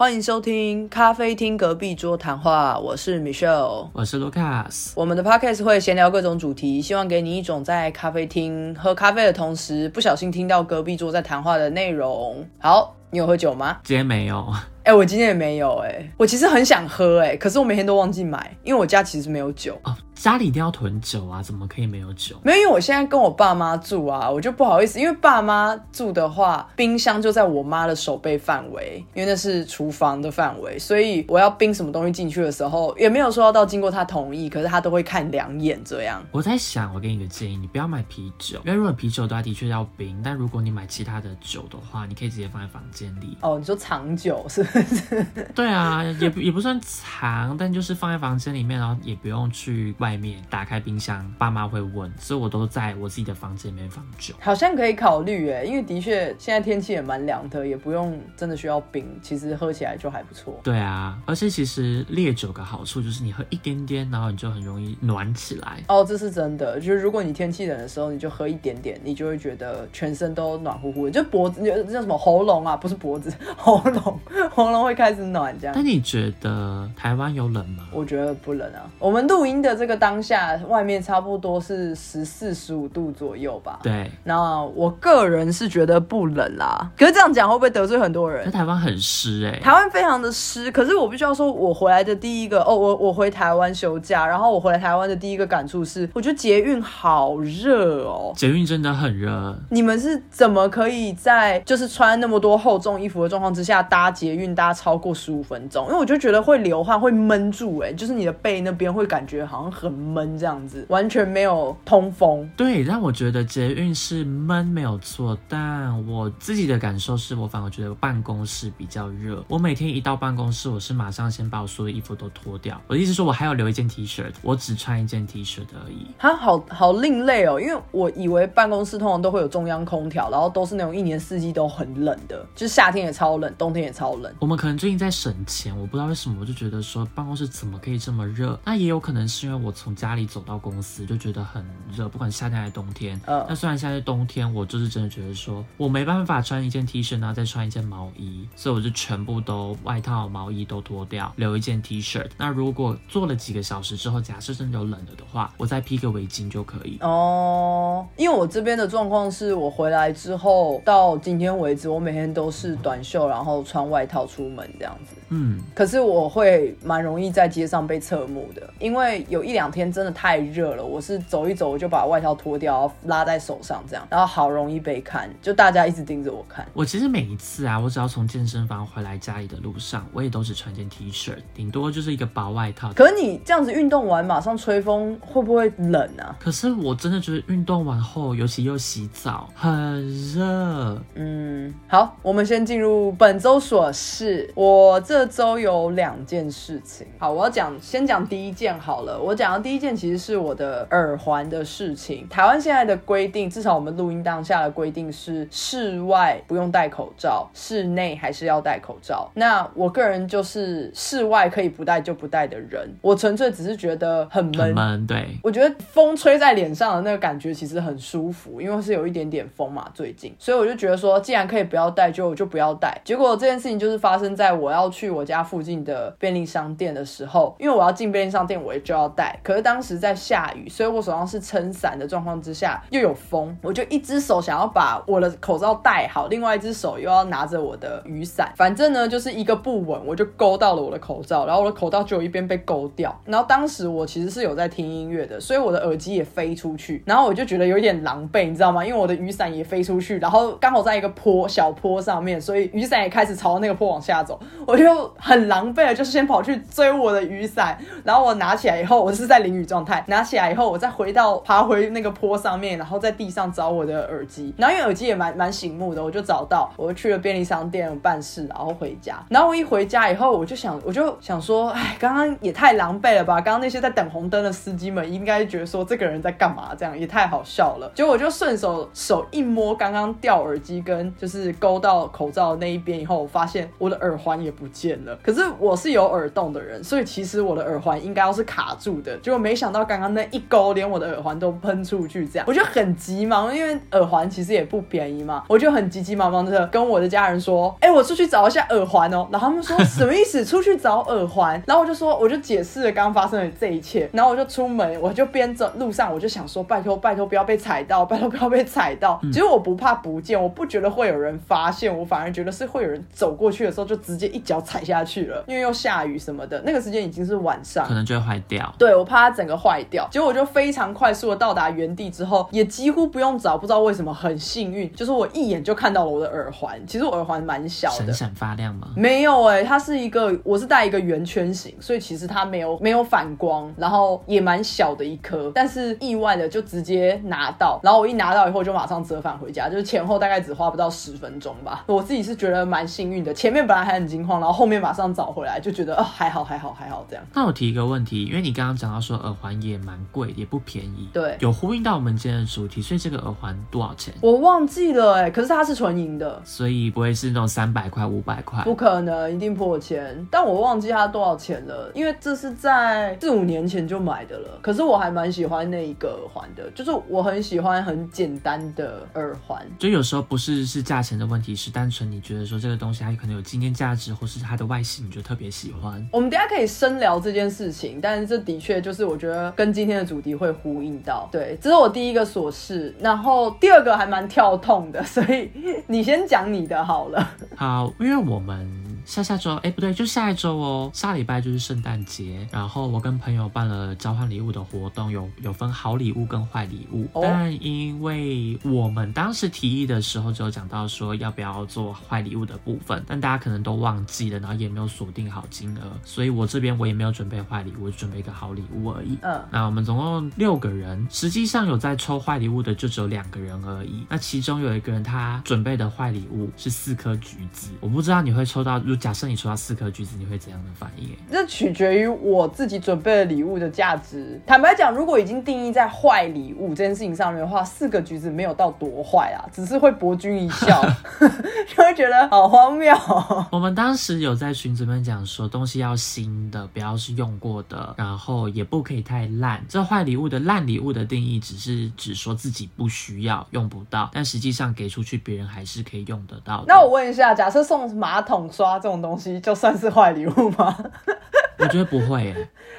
欢迎收听咖啡厅隔壁桌谈话，我是 Michelle，我是 Lucas。我们的 podcast 会闲聊各种主题，希望给你一种在咖啡厅喝咖啡的同时，不小心听到隔壁桌在谈话的内容。好，你有喝酒吗？今天没有。哎，我今天也没有哎，我其实很想喝哎，可是我每天都忘记买，因为我家其实没有酒哦。家里一定要囤酒啊，怎么可以没有酒？没有，因为我现在跟我爸妈住啊，我就不好意思，因为爸妈住的话，冰箱就在我妈的手背范围，因为那是厨房的范围，所以我要冰什么东西进去的时候，也没有说要到经过他同意，可是他都会看两眼这样。我在想，我给你一个建议，你不要买啤酒，因为如果啤酒的话，的确要冰，但如果你买其他的酒的话，你可以直接放在房间里。哦，你说藏酒是不是？对啊，也也不算藏，但就是放在房间里面，然后也不用去外面打开冰。冰箱，爸妈会问，所以我都在我自己的房间里面放酒，好像可以考虑哎，因为的确现在天气也蛮凉的，也不用真的需要冰，其实喝起来就还不错。对啊，而且其实烈酒的好处就是你喝一点点，然后你就很容易暖起来。哦，这是真的，就是如果你天气冷的时候，你就喝一点点，你就会觉得全身都暖乎乎的，就脖子叫什么喉咙啊，不是脖子，喉咙喉咙会开始暖这样。那你觉得台湾有冷吗？我觉得不冷啊，我们录音的这个当下外。面差不多是十四十五度左右吧。对，那我个人是觉得不冷啦。可是这样讲会不会得罪很多人？台湾很湿哎，台湾非常的湿。可是我必须要说，我回来的第一个哦，我我回台湾休假，然后我回来台湾的第一个感触是，我觉得捷运好热哦。捷运真的很热。你们是怎么可以在就是穿那么多厚重衣服的状况之下搭捷运搭超过十五分钟？因为我就觉得会流汗，会闷住哎，就是你的背那边会感觉好像很闷这样子。完全没有通风，对，让我觉得捷运是闷没有错，但我自己的感受是我反而觉得办公室比较热。我每天一到办公室，我是马上先把我所有衣服都脱掉。我的意思说，我还要留一件 T 恤，我只穿一件 T 恤而已。它好好另类哦，因为我以为办公室通常都会有中央空调，然后都是那种一年四季都很冷的，就是夏天也超冷，冬天也超冷。我们可能最近在省钱，我不知道为什么，我就觉得说办公室怎么可以这么热？那也有可能是因为我从家里走到公公司就觉得很热，不管夏天还是冬天。嗯，那虽然现在冬天，我就是真的觉得说我没办法穿一件 T 恤，然后再穿一件毛衣，所以我就全部都外套、毛衣都脱掉，留一件 T 恤。那如果坐了几个小时之后，假设真的有冷了的话，我再披个围巾就可以。哦，因为我这边的状况是我回来之后到今天为止，我每天都是短袖，然后穿外套出门这样子。嗯，可是我会蛮容易在街上被侧目的，因为有一两天。天真的太热了，我是走一走我就把外套脱掉，拉在手上这样，然后好容易被看，就大家一直盯着我看。我其实每一次啊，我只要从健身房回来家里的路上，我也都只穿件 T 恤，顶多就是一个薄外套。可是你这样子运动完马上吹风，会不会冷啊？可是我真的觉得运动完后，尤其又洗澡，很热。嗯，好，我们先进入本周琐事。我这周有两件事情。好，我要讲，先讲第一件好了。我讲到第。第一件其实是我的耳环的事情。台湾现在的规定，至少我们录音当下的规定是，室外不用戴口罩，室内还是要戴口罩。那我个人就是室外可以不戴就不戴的人。我纯粹只是觉得很闷，对，我觉得风吹在脸上的那个感觉其实很舒服，因为是有一点点风嘛，最近，所以我就觉得说，既然可以不要戴，就就不要戴。结果这件事情就是发生在我要去我家附近的便利商店的时候，因为我要进便利商店，我也就要戴，可是。当时在下雨，所以我手上是撑伞的状况之下，又有风，我就一只手想要把我的口罩戴好，另外一只手又要拿着我的雨伞，反正呢就是一个不稳，我就勾到了我的口罩，然后我的口罩就有一边被勾掉。然后当时我其实是有在听音乐的，所以我的耳机也飞出去，然后我就觉得有点狼狈，你知道吗？因为我的雨伞也飞出去，然后刚好在一个坡小坡上面，所以雨伞也开始朝那个坡往下走，我就很狼狈，就是先跑去追我的雨伞，然后我拿起来以后，我是在淋雨状态，拿起来以后，我再回到爬回那个坡上面，然后在地上找我的耳机，然后因为耳机也蛮蛮醒目的，我就找到，我就去了便利商店办事，然后回家。然后我一回家以后，我就想，我就想说，哎，刚刚也太狼狈了吧！刚刚那些在等红灯的司机们应该觉得说这个人在干嘛？这样也太好笑了。结果我就顺手手一摸，刚刚掉耳机跟就是勾到口罩那一边以后，我发现我的耳环也不见了。可是我是有耳洞的人，所以其实我的耳环应该要是卡住的。结果没想到刚刚那一勾，连我的耳环都喷出去，这样我就很急忙，因为耳环其实也不便宜嘛，我就很急急忙忙的跟我的家人说，哎，我出去找一下耳环哦。然后他们说什么意思？出去找耳环？然后我就说，我就解释了刚刚发生的这一切。然后我就出门，我就边走路上，我就想说，拜托拜托不要被踩到，拜托不要被踩到。其实我不怕不见，我不觉得会有人发现，我反而觉得是会有人走过去的时候就直接一脚踩下去了，因为又下雨什么的，那个时间已经是晚上，可能就会坏掉。对，我怕它整个坏掉。结果我就非常快速的到达原地之后，也几乎不用找，不知道为什么很幸运，就是我一眼就看到了我的耳环。其实我耳环蛮小的，闪闪发亮吗？没有哎，它是一个，我是戴一个圆圈型，所以其实它没有没有反光，然后也蛮小的一颗，但是意外的就直接拿到，然后我一拿到以后就马上折返回家，就是前后大概只花不到十分钟吧。我自己是觉得蛮幸运的，前面本来还很惊慌，然后后面马上找回来，就觉得哦还好还好还好这样。那我提一个问题，因为你刚刚讲到说耳环也蛮贵，也不便宜，对，有呼应到我们今天的主题，所以这个耳环多少钱？我忘记了哎，可是它是纯银的，所以不会是那种三百块五百块，不可能，一定破千。但我忘记它多少钱了，因为这是在四五年前就买的了。可是我还蛮喜欢那一个耳环的，就是我很喜欢很简单的耳环。就有时候不是是价钱的问题，是单纯你觉得说这个东西它可能有纪念价值，或是它的外形你就特别喜欢。我们等下可以深聊这件事情，但是这的确就就是我觉得跟今天的主题会呼应到。对，这是我第一个琐事，然后第二个还蛮跳痛的，所以 你先讲你的好了。好，因为我们。下下周，哎，不对，就下一周哦。下礼拜就是圣诞节，然后我跟朋友办了交换礼物的活动，有有分好礼物跟坏礼物。但因为我们当时提议的时候只有讲到说要不要做坏礼物的部分，但大家可能都忘记了，然后也没有锁定好金额，所以我这边我也没有准备坏礼物，准备一个好礼物而已。嗯，那我们总共六个人，实际上有在抽坏礼物的就只有两个人而已。那其中有一个人他准备的坏礼物是四颗橘子，我不知道你会抽到。假设你收到四颗橘子，你会怎样的反应？这取决于我自己准备的礼物的价值。坦白讲，如果已经定义在坏礼物这件事情上面的话，四个橘子没有到多坏啊，只是会博君一笑，就会觉得好荒谬。我们当时有在群里面讲说，东西要新的，不要是用过的，然后也不可以太烂。这坏礼物的烂礼物的定义，只是只说自己不需要、用不到，但实际上给出去，别人还是可以用得到。那我问一下，假设送马桶刷这。这种东西就算是坏礼物吗？我觉得不会，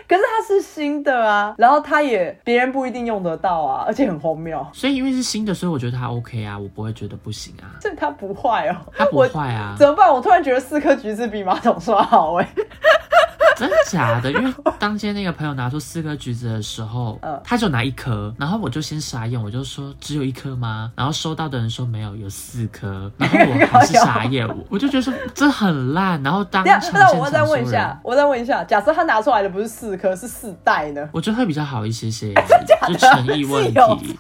可是它是新的啊，然后它也别人不一定用得到啊，而且很荒谬。所以因为是新的，所以我觉得它 OK 啊，我不会觉得不行啊。这它不坏哦，它不坏啊？怎么办？我突然觉得四颗橘子比马桶刷好哎。真的假的？因为当天那个朋友拿出四颗橘子的时候，他就拿一颗，然后我就先傻眼，我就说只有一颗吗？然后收到的人说没有，有四颗，然后我还是傻眼，我就觉得说这很烂。然后当场 那我再问一下，我再问一下，假设他拿出来的不是四颗，是四袋呢？我觉得会比较好一些些，就诚意问题。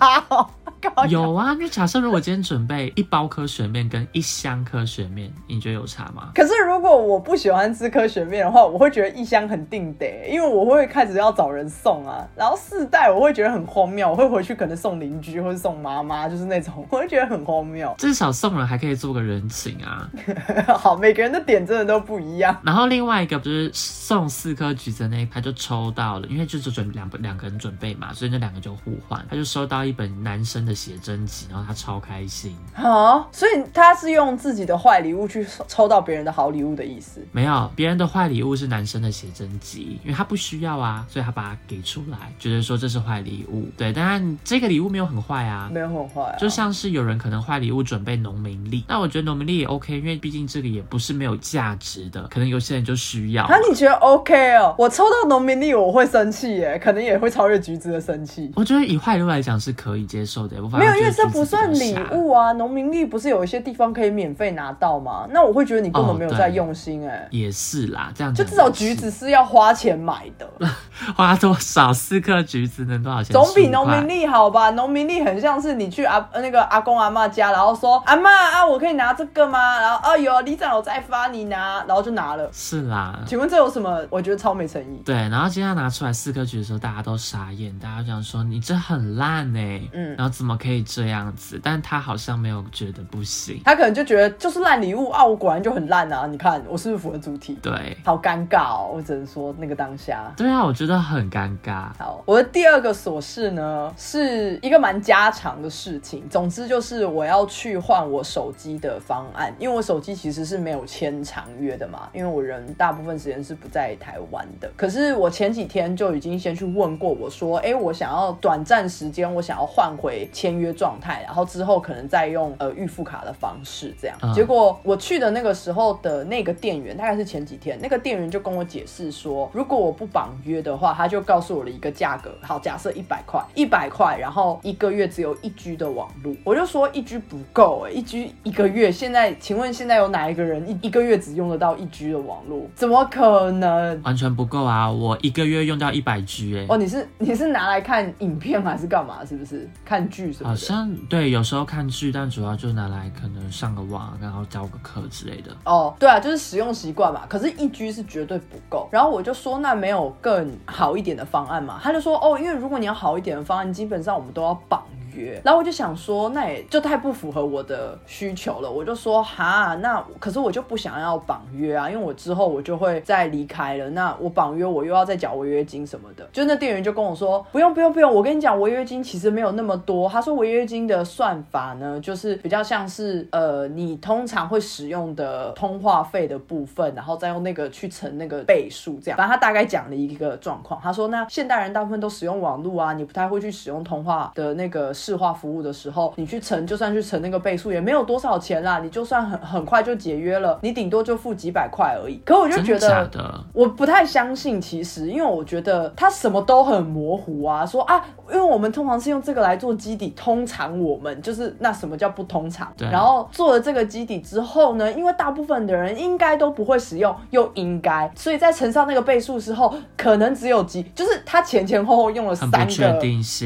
有啊，因为假设如果今天准备一包科学面跟一箱科学面，你觉得有差吗？可是如果我不喜欢吃科学面的话，我会觉得一箱很定得，因为我会开始要找人送啊。然后四袋我会觉得很荒谬，我会回去可能送邻居或者送妈妈，就是那种我会觉得很荒谬。至少送人还可以做个人情啊。好，每个人的点真的都不一样。然后另外一个不是送四颗橘子那一排就抽到了，因为就是准两两个人准备嘛，所以那两个就互换，他就收到一本男生的。写真集，然后他超开心啊！所以他是用自己的坏礼物去抽到别人的好礼物的意思？没有，别人的坏礼物是男生的写真集，因为他不需要啊，所以他把它给出来，觉得说这是坏礼物。对，当然这个礼物没有很坏啊，没有很坏，就像是有人可能坏礼物准备农民历，那我觉得农民历也 OK，因为毕竟这个也不是没有价值的，可能有些人就需要。那你觉得 OK 哦？我抽到农民历我会生气耶，可能也会超越橘子的生气。我觉得以坏礼物来讲是可以接受的。没有，因为这不算礼物啊。农民历不是有一些地方可以免费拿到吗？那我会觉得你根本没有在用心哎。也是啦，这样就至少橘子是要花钱买的。花多少？四颗橘子能多少钱？总比农民历好吧？农民历很像是你去阿那个阿公阿妈家，然后说阿妈啊，我可以拿这个吗？然后啊有李长有在发你拿，然后就拿了。是啦，请问这有什么？我觉得超没诚意。对，然后今天拿出来四颗橘子的时候，大家都傻眼，大家想说你这很烂哎。嗯，然后怎么？么可以这样子？但他好像没有觉得不行，他可能就觉得就是烂礼物啊，我果然就很烂啊！你看我是不是符合主题？对，好尴尬哦，我只能说那个当下。对啊，我觉得很尴尬。好，我的第二个琐事呢，是一个蛮家常的事情。总之就是我要去换我手机的方案，因为我手机其实是没有签长约的嘛，因为我人大部分时间是不在台湾的。可是我前几天就已经先去问过，我说，哎，我想要短暂时间，我想要换回签约状态，然后之后可能再用呃预付卡的方式这样。结果我去的那个时候的那个店员，大概是前几天，那个店员就跟我解释说，如果我不绑约的话，他就告诉我了一个价格，好，假设一百块，一百块，然后一个月只有一 G 的网络，我就说一 G 不够哎，一 G 一个月，现在请问现在有哪一个人一一个月只用得到一 G 的网络？怎么可能？完全不够啊！我一个月用到一百 G 哎！哦，你是你是拿来看影片还是干嘛？是不是看剧什么？好像对，有时候看剧，但主要就拿来可能上个网，然后教个课之类的。哦，对啊，就是使用习惯嘛。可是，一 G 是绝对不够。然后我就说，那没有更好一点的方案嘛？他就说，哦，因为如果你要好一点的方案，基本上我们都要绑。约，然后我就想说，那也就太不符合我的需求了。我就说，哈，那可是我就不想要绑约啊，因为我之后我就会再离开了。那我绑约，我又要再缴违约金什么的。就那店员就跟我说，不用不用不用，我跟你讲，违约金其实没有那么多。他说，违约金的算法呢，就是比较像是呃，你通常会使用的通话费的部分，然后再用那个去乘那个倍数，这样。反正他大概讲了一个状况。他说，那现代人大部分都使用网络啊，你不太会去使用通话的那个。市化服务的时候，你去乘，就算去乘那个倍数，也没有多少钱啦。你就算很很快就解约了，你顶多就付几百块而已。可我就觉得，我不太相信。其实，因为我觉得他什么都很模糊啊，说啊，因为我们通常是用这个来做基底，通常我们就是那什么叫不通常？对然后做了这个基底之后呢，因为大部分的人应该都不会使用，又应该，所以在乘上那个倍数之后，可能只有几，就是他前前后后用了三个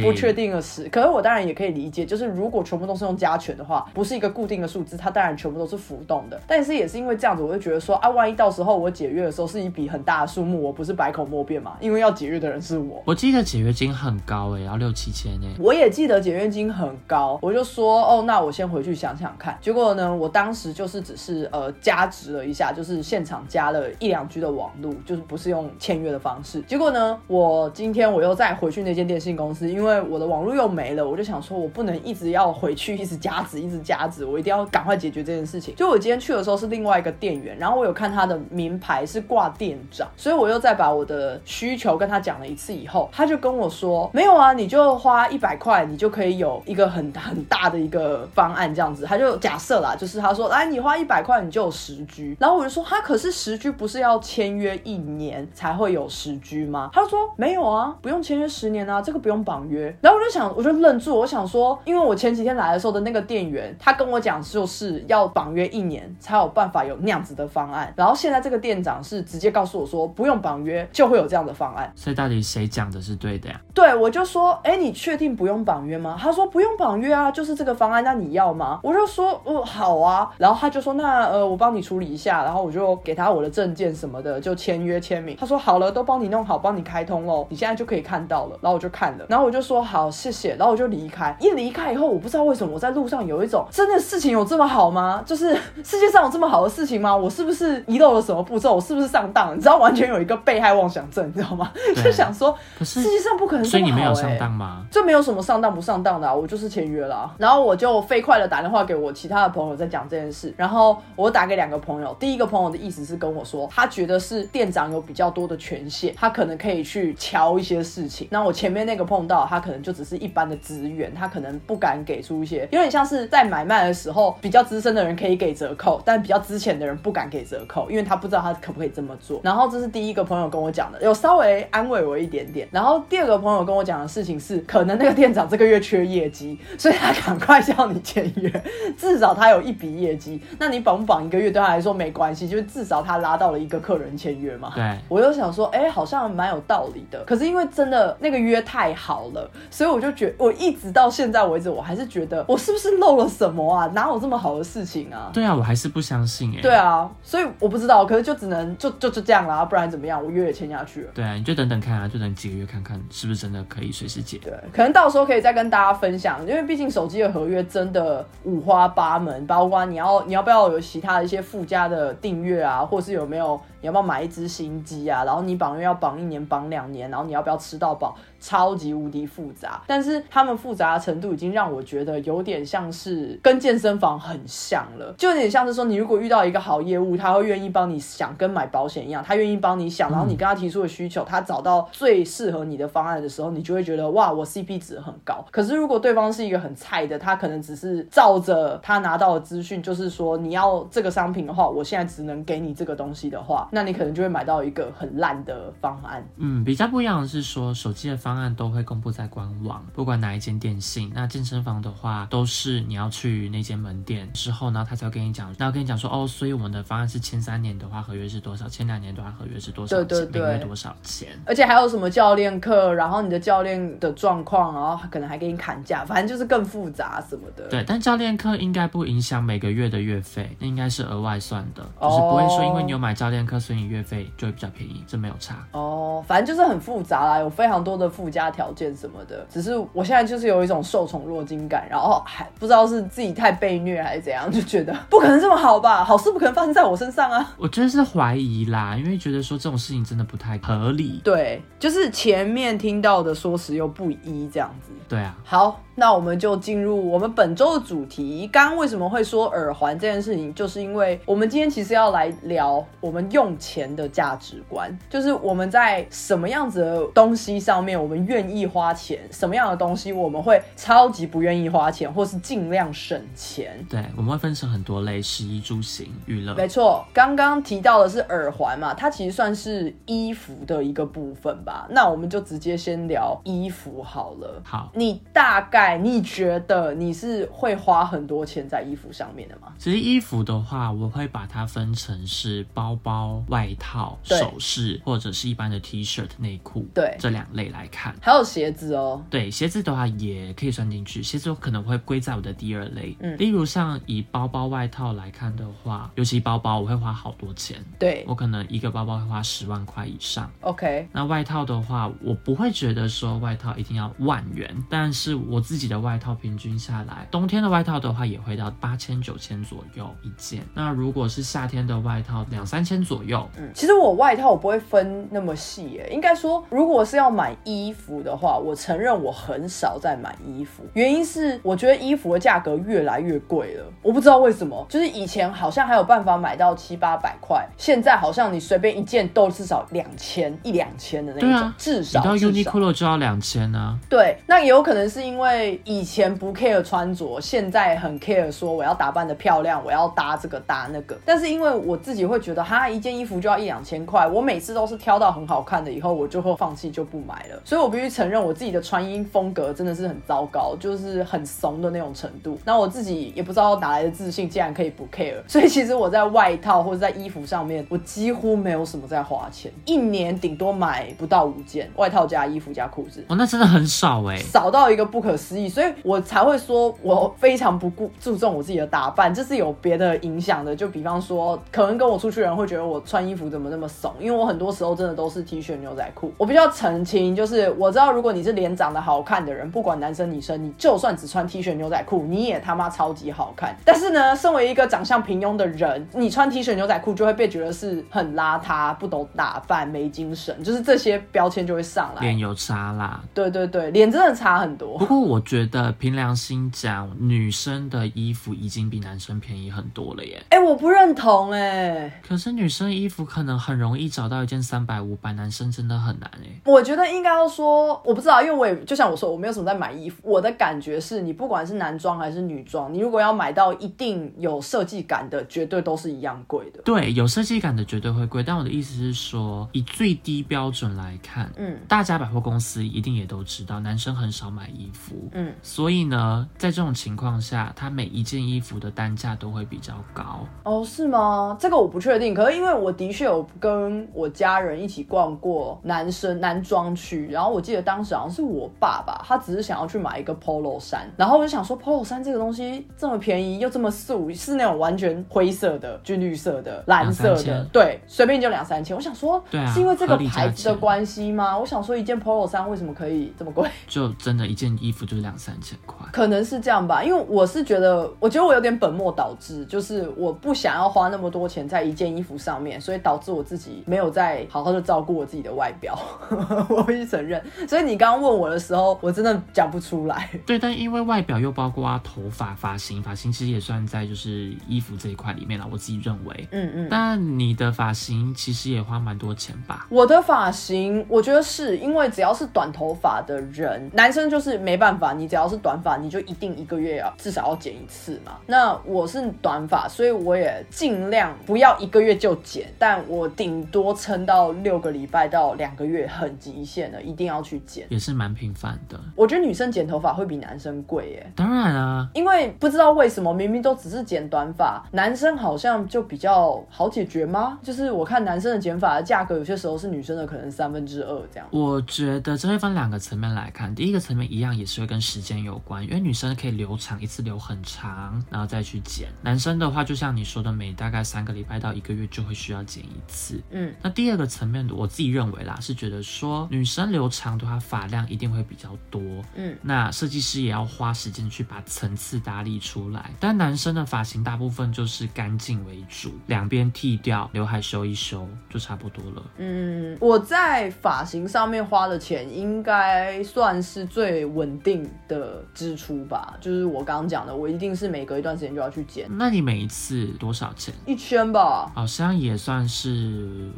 不确定的事。可是我当然。也可以理解，就是如果全部都是用加权的话，不是一个固定的数字，它当然全部都是浮动的。但是也是因为这样子，我就觉得说啊，万一到时候我解约的时候是一笔很大的数目，我不是百口莫辩嘛？因为要解约的人是我。我记得解约金很高哎，要六七千哎。我也记得解约金很高，我就说哦，那我先回去想想看。结果呢，我当时就是只是呃加值了一下，就是现场加了一两 G 的网络，就是不是用签约的方式。结果呢，我今天我又再回去那间电信公司，因为我的网络又没了，我就想。说，我不能一直要回去，一直加值，一直加值，我一定要赶快解决这件事情。就我今天去的时候是另外一个店员，然后我有看他的名牌是挂店长，所以我又再把我的需求跟他讲了一次以后，他就跟我说，没有啊，你就花一百块，你就可以有一个很很大的一个方案这样子。他就假设啦，就是他说，哎，你花一百块，你就有十 G。然后我就说，他可是十 G 不是要签约一年才会有十 G 吗？他说没有啊，不用签约十年啊，这个不用绑约。然后我就想，我就愣住。我想说，因为我前几天来的时候的那个店员，他跟我讲就是要绑约一年才有办法有那样子的方案。然后现在这个店长是直接告诉我说，不用绑约就会有这样的方案。所以到底谁讲的是对的呀？对，我就说，哎，你确定不用绑约吗？他说不用绑约啊，就是这个方案，那你要吗？我就说，哦，好啊。然后他就说，那呃，我帮你处理一下。然后我就给他我的证件什么的，就签约签名。他说好了，都帮你弄好，帮你开通喽，你现在就可以看到了。然后我就看了，然后我就说好，谢谢。然后我就离。开一离开以后，我不知道为什么我在路上有一种真的事情有这么好吗？就是 世界上有这么好的事情吗？我是不是遗漏了什么步骤？我是不是上当？你知道，完全有一个被害妄想症，你知道吗？就想说，世界上不可能这么好。所以你没有上当吗？这没有什么上当不上当的，我就是签约了。然后我就飞快的打电话给我其他的朋友在讲这件事。然后我打给两个朋友，第一个朋友的意思是跟我说，他觉得是店长有比较多的权限，他可能可以去敲一些事情。那我前面那个碰到他可能就只是一般的职员，他可能不。敢给出一些，有点像是在买卖的时候，比较资深的人可以给折扣，但比较之前的人不敢给折扣，因为他不知道他可不可以这么做。然后这是第一个朋友跟我讲的，有稍微安慰我一点点。然后第二个朋友跟我讲的事情是，可能那个店长这个月缺业绩，所以他赶快叫你签约，至少他有一笔业绩。那你绑不绑一个月对他来说没关系，就是至少他拉到了一个客人签约嘛。对，我就想说，哎，好像蛮有道理的。可是因为真的那个约太好了，所以我就觉我一直到现在为止，我还是觉得我是不是漏了什么啊？哪有这么好的事情啊？对啊，我还是不相信哎。对啊，所以我不知道，可是就只能就就就这样啦，不然怎么样？我约也签下去了。对啊，你就等等看啊，就等几个月看看是不是真的可以随时解。对，可能到时候可以再跟大家分享，因为毕竟手机的合约真的五花八门，包括你要你要不要有其他的一些附加的订阅啊，或是有没有你要不要买一只新机啊？然后你绑约要绑一年、绑两年，然后你要不要吃到饱？超级无敌复杂，但是他们复杂的程度已经让我觉得有点像是跟健身房很像了，就有点像是说你如果遇到一个好业务，他会愿意帮你想，跟买保险一样，他愿意帮你想，然后你跟他提出的需求，他找到最适合你的方案的时候，你就会觉得哇，我 CP 值很高。可是如果对方是一个很菜的，他可能只是照着他拿到的资讯，就是说你要这个商品的话，我现在只能给你这个东西的话，那你可能就会买到一个很烂的方案。嗯，比较不一样的是说手机的方。方案都会公布在官网，不管哪一间电信。那健身房的话，都是你要去那间门店之后呢，他才会跟你讲，那跟你讲说，哦，所以我们的方案是签三年的话，合约是多少？签两年的话，合约是多少？对对对，每月多少钱？而且还有什么教练课，然后你的教练的状况，然后可能还给你砍价，反正就是更复杂什么的。对，但教练课应该不影响每个月的月费，那应该是额外算的，就是不会说因为你有买教练课，所以你月费就会比较便宜，这没有差。哦，反正就是很复杂啦，有非常多的附加条件什么的，只是我现在就是有一种受宠若惊感，然后 还不知道是自己太被虐还是怎样，就觉得 不可能这么好吧，好事不可能发生在我身上啊！我觉得是怀疑啦，因为觉得说这种事情真的不太合理。对，就是前面听到的说辞又不一这样子。对啊，好。那我们就进入我们本周的主题。刚刚为什么会说耳环这件事情，就是因为我们今天其实要来聊我们用钱的价值观，就是我们在什么样子的东西上面我们愿意花钱，什么样的东西我们会超级不愿意花钱，或是尽量省钱。对，我们会分成很多类，食衣住行娱乐。没错，刚刚提到的是耳环嘛，它其实算是衣服的一个部分吧。那我们就直接先聊衣服好了。好，你大概。你觉得你是会花很多钱在衣服上面的吗？其实衣服的话，我会把它分成是包包、外套、首饰，或者是一般的 T 恤、内裤，对这两类来看。还有鞋子哦，对鞋子的话也可以算进去，鞋子我可能会归在我的第二类。嗯，例如像以包包、外套来看的话，尤其包包我会花好多钱，对我可能一个包包会花十万块以上。OK，那外套的话，我不会觉得说外套一定要万元，但是我自自己的外套平均下来，冬天的外套的话也会到八千九千左右一件。那如果是夏天的外套，两三千左右。嗯，其实我外套我不会分那么细耶。应该说，如果是要买衣服的话，我承认我很少在买衣服。原因是我觉得衣服的价格越来越贵了。我不知道为什么，就是以前好像还有办法买到七八百块，现在好像你随便一件都至少两千一两千的那种，至少。你到 Uniqlo 就要两千呢。对，那也有可能是因为。以前不 care 穿着，现在很 care 说我要打扮的漂亮，我要搭这个搭那个。但是因为我自己会觉得，哈，一件衣服就要一两千块，我每次都是挑到很好看的，以后我就会放弃就不买了。所以我必须承认，我自己的穿衣风格真的是很糟糕，就是很怂的那种程度。那我自己也不知道哪来的自信，竟然可以不 care。所以其实我在外套或者在衣服上面，我几乎没有什么在花钱，一年顶多买不到五件外套加衣服加裤子。哦，那真的很少哎，少到一个不可思。所以，我才会说，我非常不顾注重我自己的打扮，这是有别的影响的。就比方说，可能跟我出去的人会觉得我穿衣服怎么那么怂，因为我很多时候真的都是 T 恤牛仔裤。我必须要澄清，就是我知道，如果你是脸长得好看的人，不管男生女生，你就算只穿 T 恤牛仔裤，你也他妈超级好看。但是呢，身为一个长相平庸的人，你穿 T 恤牛仔裤就会被觉得是很邋遢、不懂打扮、没精神，就是这些标签就会上来。脸有差啦，对对对，脸真的差很多。不过我。觉得凭良心讲，女生的衣服已经比男生便宜很多了耶。哎，我不认同哎。可是女生衣服可能很容易找到一件三百五百，男生真的很难哎。我觉得应该要说，我不知道，因为我也就像我说，我没有什么在买衣服。我的感觉是你不管是男装还是女装，你如果要买到一定有设计感的，绝对都是一样贵的。对，有设计感的绝对会贵。但我的意思是说，以最低标准来看，嗯，大家百货公司一定也都知道，男生很少买衣服。嗯，所以呢，在这种情况下，它每一件衣服的单价都会比较高。哦，是吗？这个我不确定。可是因为我的确有跟我家人一起逛过男生男装区，然后我记得当时好像是我爸爸，他只是想要去买一个 polo 衫，然后我就想说 polo 衫这个东西这么便宜又这么素，是那种完全灰色的、军绿色的、蓝色的，对，随便就两三千。我想说，对啊，是因为这个牌子的关系吗？我想说，一件 polo 衫为什么可以这么贵？就真的一件衣服就是两三千块，可能是这样吧。因为我是觉得，我觉得我有点本末倒置，就是我不想要花那么多钱在一件衣服上面，所以导致我自己没有在好好的照顾我自己的外表。我必须承认。所以你刚刚问我的时候，我真的讲不出来。对，但因为外表又包括头发、发型，发型其实也算在就是衣服这一块里面了。我自己认为，嗯嗯。但你的发型其实也花蛮多钱吧？我的发型，我觉得是因为只要是短头发的人，男生就是没办法，你只要是短发，你就一定一个月要至少要剪一次嘛。那我是短发，所以我也尽量不要一个月就剪，但我顶多撑到六个礼拜到两个月，很极限的，一定要去剪，也是蛮频繁的。我觉得女生剪头发会比男生贵耶。当然啊，因为不知道为什么，明明都只是剪短发，男生好像就比较好解决吗？就是我看男生的剪发的价格，有些时候是女生的可能三分之二这样。我觉得这会分两个层面来看，第一个层面一样也是会跟时间有关，因为女生可以留长一次留很长，然后再去剪。男生的话，就像你说的，每大概三个礼拜到一个月就会需要剪一次。嗯，那第二个层面，我自己认为啦，是觉得说女生留长的话，发量一定会比较多。嗯，那设计师也要花时间去把层次打理出来。但男生的发型大部分就是干净为主，两边剃掉，刘海修一修就差不多了。嗯，我在发型上面花的钱应该算是最稳定的支出吧。就是我刚刚讲的，我一定是每隔一段时间就要去剪。那你每一次多少钱？一圈吧，好像也算是。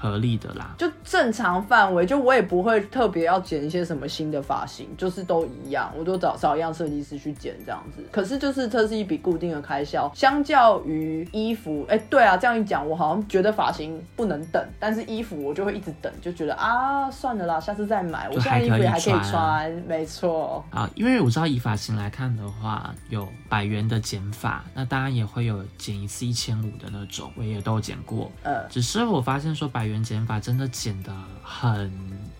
合理的啦，就正常范围，就我也不会特别要剪一些什么新的发型，就是都一样，我都找找一样设计师去剪这样子。可是就是这是一笔固定的开销，相较于衣服，哎，对啊，这样一讲，我好像觉得发型不能等，但是衣服我就会一直等，就觉得啊，算了啦，下次再买，我现在衣服也还可以穿，没错。啊，因为我知道以发型来看的话，有百元的剪法，那当然也会有剪一次一千五的那种，我也都剪过。呃，只是我发现说百。原剪法真的剪得很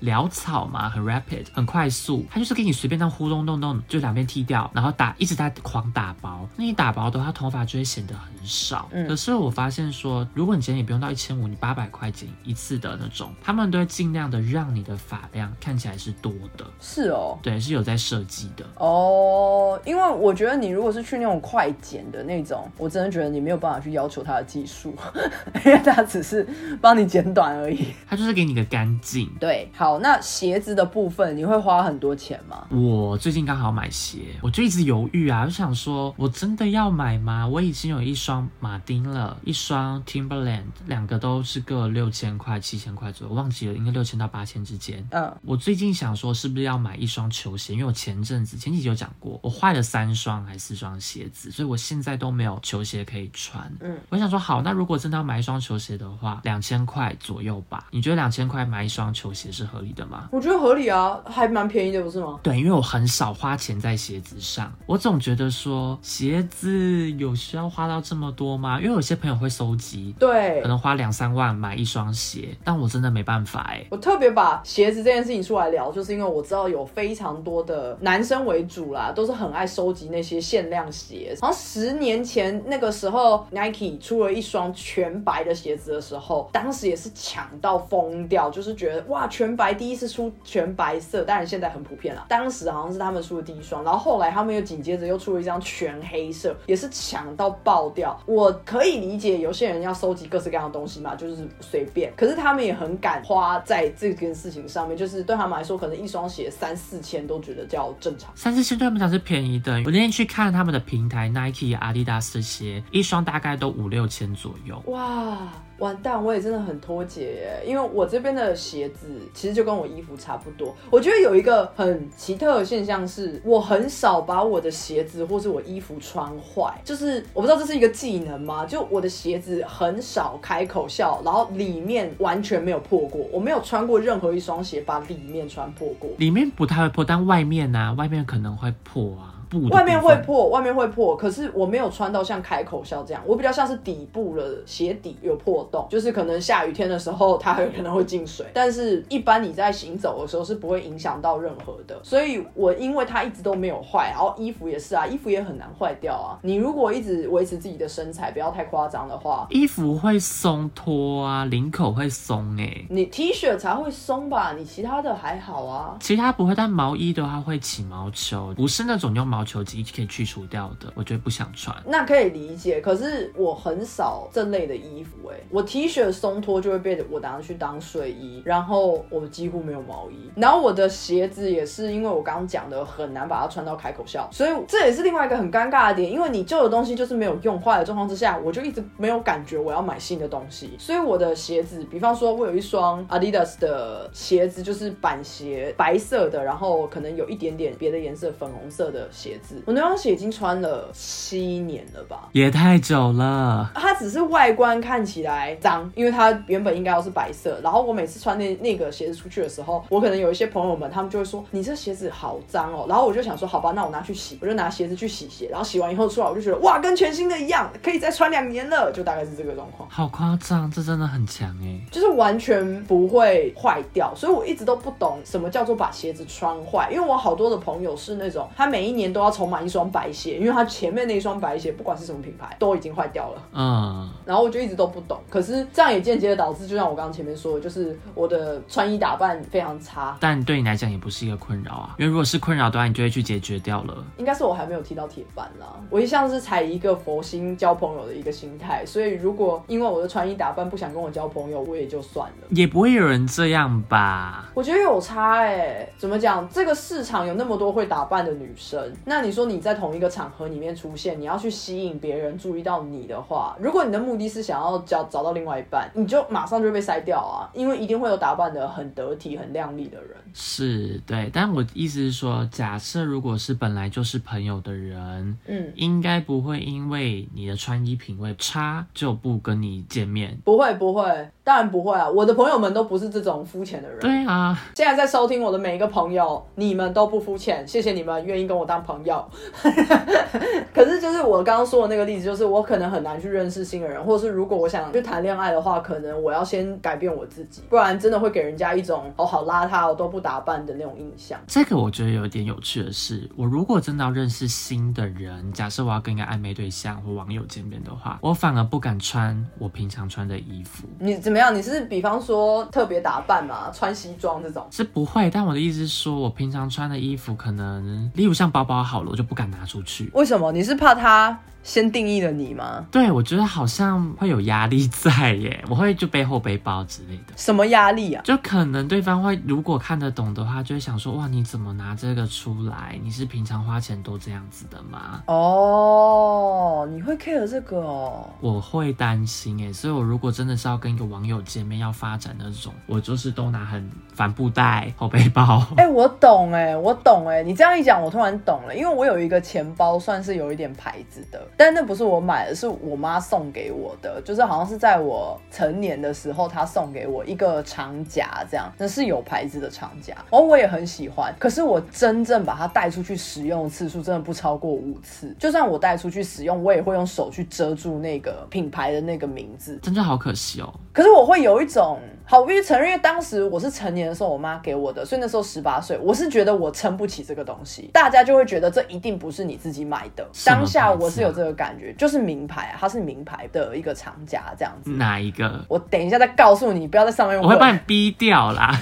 潦草嘛，很 rapid，很快速。他就是给你随便这样呼隆咚咚，就两边剃掉，然后打一直在狂打薄。那你打薄的话，头发就会显得很少。可是我发现说，如果你剪也不用到一千五，你八百块剪一次的那种，他们都会尽量的让你的发量看起来是多的。是哦，对，是有在设计的哦。因为我觉得你如果是去那种快剪的那种，我真的觉得你没有办法去要求他的技术，因为他只是帮你剪。短而已，他就是给你个干净。对，好，那鞋子的部分你会花很多钱吗？我最近刚好买鞋，我就一直犹豫啊，就想说，我真的要买吗？我已经有一双马丁了，一双 Timberland，两个都是各六千块、七千块左右，忘记了，应该六千到八千之间。嗯，我最近想说，是不是要买一双球鞋？因为我前阵子前几集有讲过，我坏了三双还是四双鞋子，所以我现在都没有球鞋可以穿。嗯，我想说，好，那如果真的要买一双球鞋的话，两千块。左右吧，你觉得两千块买一双球鞋是合理的吗？我觉得合理啊，还蛮便宜的，不是吗？对，因为我很少花钱在鞋子上，我总觉得说鞋子有需要花到这么多吗？因为有些朋友会收集，对，可能花两三万买一双鞋，但我真的没办法哎。我特别把鞋子这件事情出来聊，就是因为我知道有非常多的男生为主啦，都是很爱收集那些限量鞋。好像十年前那个时候，Nike 出了一双全白的鞋子的时候，当时也是。抢到疯掉，就是觉得哇，全白第一次出全白色，当然现在很普遍了。当时好像是他们出的第一双，然后后来他们又紧接着又出了一张全黑色，也是抢到爆掉。我可以理解有些人要收集各式各样的东西嘛，就是随便。可是他们也很敢花在这件事情上面，就是对他们来说，可能一双鞋三四千都觉得叫正常。三四千对他们讲是便宜的。我那天去看他们的平台，Nike、阿迪达斯鞋，一双大概都五六千左右。哇！完蛋，我也真的很脱节，因为我这边的鞋子其实就跟我衣服差不多。我觉得有一个很奇特的现象是，我很少把我的鞋子或是我衣服穿坏，就是我不知道这是一个技能吗？就我的鞋子很少开口笑，然后里面完全没有破过，我没有穿过任何一双鞋把里面穿破过，里面不太会破，但外面呢，外面可能会破啊。外面会破，外面会破，可是我没有穿到像开口笑这样，我比较像是底部的鞋底有破洞，就是可能下雨天的时候它有可能会进水，但是一般你在行走的时候是不会影响到任何的，所以我因为它一直都没有坏，然后衣服也是啊，衣服也很难坏掉啊。你如果一直维持自己的身材，不要太夸张的话，衣服会松脱啊，领口会松哎，你 T 恤才会松吧，你其他的还好啊，其他不会，但毛衣的话会起毛球，不是那种用毛。毛球机可以去除掉的，我觉得不想穿，那可以理解。可是我很少这类的衣服，哎，我 T 恤松脱就会被我拿去当睡衣，然后我几乎没有毛衣。然后我的鞋子也是，因为我刚刚讲的很难把它穿到开口笑，所以这也是另外一个很尴尬的点。因为你旧的东西就是没有用坏的状况之下，我就一直没有感觉我要买新的东西。所以我的鞋子，比方说我有一双 Adidas 的鞋子，就是板鞋，白色的，然后可能有一点点别的颜色，粉红色的鞋。鞋子，我那双鞋已经穿了七年了吧，也太久了。它只是外观看起来脏，因为它原本应该要是白色。然后我每次穿那那个鞋子出去的时候，我可能有一些朋友们，他们就会说你这鞋子好脏哦。然后我就想说，好吧，那我拿去洗，我就拿鞋子去洗鞋。然后洗完以后出来，我就觉得哇，跟全新的一样，可以再穿两年了，就大概是这个状况。好夸张，这真的很强哎，就是完全不会坏掉。所以我一直都不懂什么叫做把鞋子穿坏，因为我好多的朋友是那种他每一年都。都要重买一双白鞋，因为他前面那一双白鞋不管是什么品牌都已经坏掉了。嗯，然后我就一直都不懂，可是这样也间接的导致，就像我刚刚前面说的，就是我的穿衣打扮非常差。但对你来讲也不是一个困扰啊，因为如果是困扰的话，你就会去解决掉了。应该是我还没有踢到铁板啦，我一向是采一个佛心交朋友的一个心态，所以如果因为我的穿衣打扮不想跟我交朋友，我也就算了。也不会有人这样吧？我觉得有差哎，怎么讲？这个市场有那么多会打扮的女生。那你说你在同一个场合里面出现，你要去吸引别人注意到你的话，如果你的目的是想要找找到另外一半，你就马上就会被筛掉啊，因为一定会有打扮的很得体、很靓丽的人。是对，但我意思是说，假设如果是本来就是朋友的人，嗯，应该不会因为你的穿衣品味差就不跟你见面。不会，不会，当然不会啊！我的朋友们都不是这种肤浅的人。对啊，现在在收听我的每一个朋友，你们都不肤浅，谢谢你们愿意跟我当朋友。可是，就是我刚刚说的那个例子，就是我可能很难去认识新的人，或者是如果我想去谈恋爱的话，可能我要先改变我自己，不然真的会给人家一种哦好邋遢，哦都不打扮的那种印象。这个我觉得有点有趣的是，我如果真的要认识新的人，假设我要跟一个暧昧对象或网友见面的话，我反而不敢穿我平常穿的衣服。你怎么样？你是比方说特别打扮嘛？穿西装这种？是不会，但我的意思是说，我平常穿的衣服，可能例如像包包好了，我就不敢拿出去。为什么？你是怕他？先定义了你吗？对，我觉得好像会有压力在耶，我会就背后背包之类的。什么压力啊？就可能对方会如果看得懂的话，就会想说：哇，你怎么拿这个出来？你是平常花钱都这样子的吗？哦，你会 care 这个哦？我会担心哎，所以我如果真的是要跟一个网友见面，要发展那种，我就是都拿很帆布袋、后背包。哎，我懂哎，我懂哎，你这样一讲，我突然懂了，因为我有一个钱包，算是有一点牌子的。但那不是我买的，是我妈送给我的，就是好像是在我成年的时候，她送给我一个长夹，这样那是有牌子的长夹，然后我也很喜欢。可是我真正把它带出去使用的次数，真的不超过五次。就算我带出去使用，我也会用手去遮住那个品牌的那个名字，真的好可惜哦。可是我会有一种。好，我必须承认，因为当时我是成年的时候，我妈给我的，所以那时候十八岁，我是觉得我撑不起这个东西。大家就会觉得这一定不是你自己买的。当下我是有这个感觉，就是名牌，它是名牌的一个厂家这样子。哪一个？我等一下再告诉你，不要在上面。我会把你逼掉啦。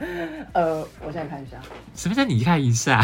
呃，我现在看一下。什么叫你看一下？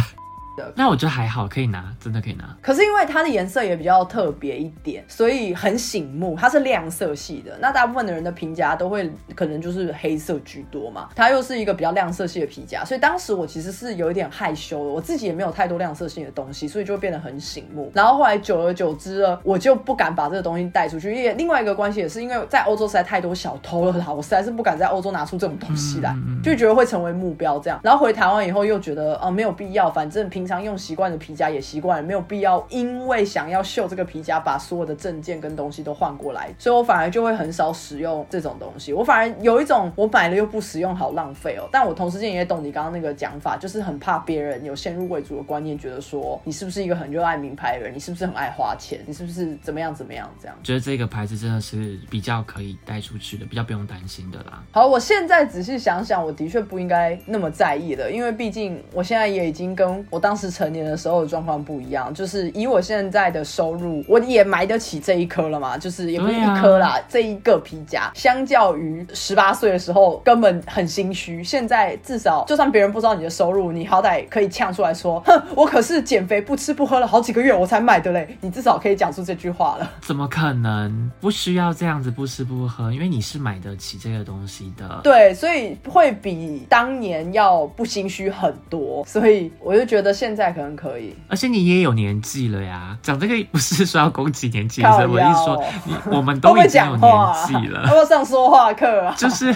的。那我觉得还好，可以拿，真的可以拿。可是因为它的颜色也比较特别一点，所以很醒目。它是亮色系的，那大部分的人的皮夹都会可能就是黑色居多嘛。它又是一个比较亮色系的皮夹，所以当时我其实是有一点害羞的，我自己也没有太多亮色系的东西，所以就会变得很醒目。然后后来久而久之了，我就不敢把这个东西带出去。因为另外一个关系也是因为在欧洲实在太多小偷了啦，我实在是不敢在欧洲拿出这种东西来，就觉得会成为目标这样。然后回台湾以后又觉得啊没有必要，反正平常用习惯的皮夹也习惯了，没有必要因为想要秀这个皮夹，把所有的证件跟东西都换过来。所以我反而就会很少使用这种东西。我反而有一种我买了又不使用，好浪费哦。但我同时间也懂你刚刚那个讲法，就是很怕别人有先入为主的观念，觉得说你是不是一个很热爱名牌的人，你是不是很爱花钱，你是不是怎么样怎么样这样。觉得这个牌子真的是比较可以带出去的，比较不用担心的啦。好，我现在仔细想想，我的确不应该那么在意的，因为毕竟我现在也已经跟我当时成年的时候的状况不一样，就是以我现在的收入，我也买得起这一颗了嘛，就是也不是一颗啦，这一个皮夹，相较于十八岁的时候根本很心虚。现在至少就算别人不知道你的收入，你好歹可以呛出来说，哼，我可是减肥不吃不喝了好几个月我才买的嘞，你至少可以讲出这句话了。怎么可能不需要这样子不吃不喝？因为你是买得起这个东西的。对，所以会比当年要不心虚很多。所以我就觉得现在可能可以。而且你也有年纪了呀，讲这个不是说要攻击年纪，是我意思说，你 我们都已经有年纪了，要不要上说话课啊？就是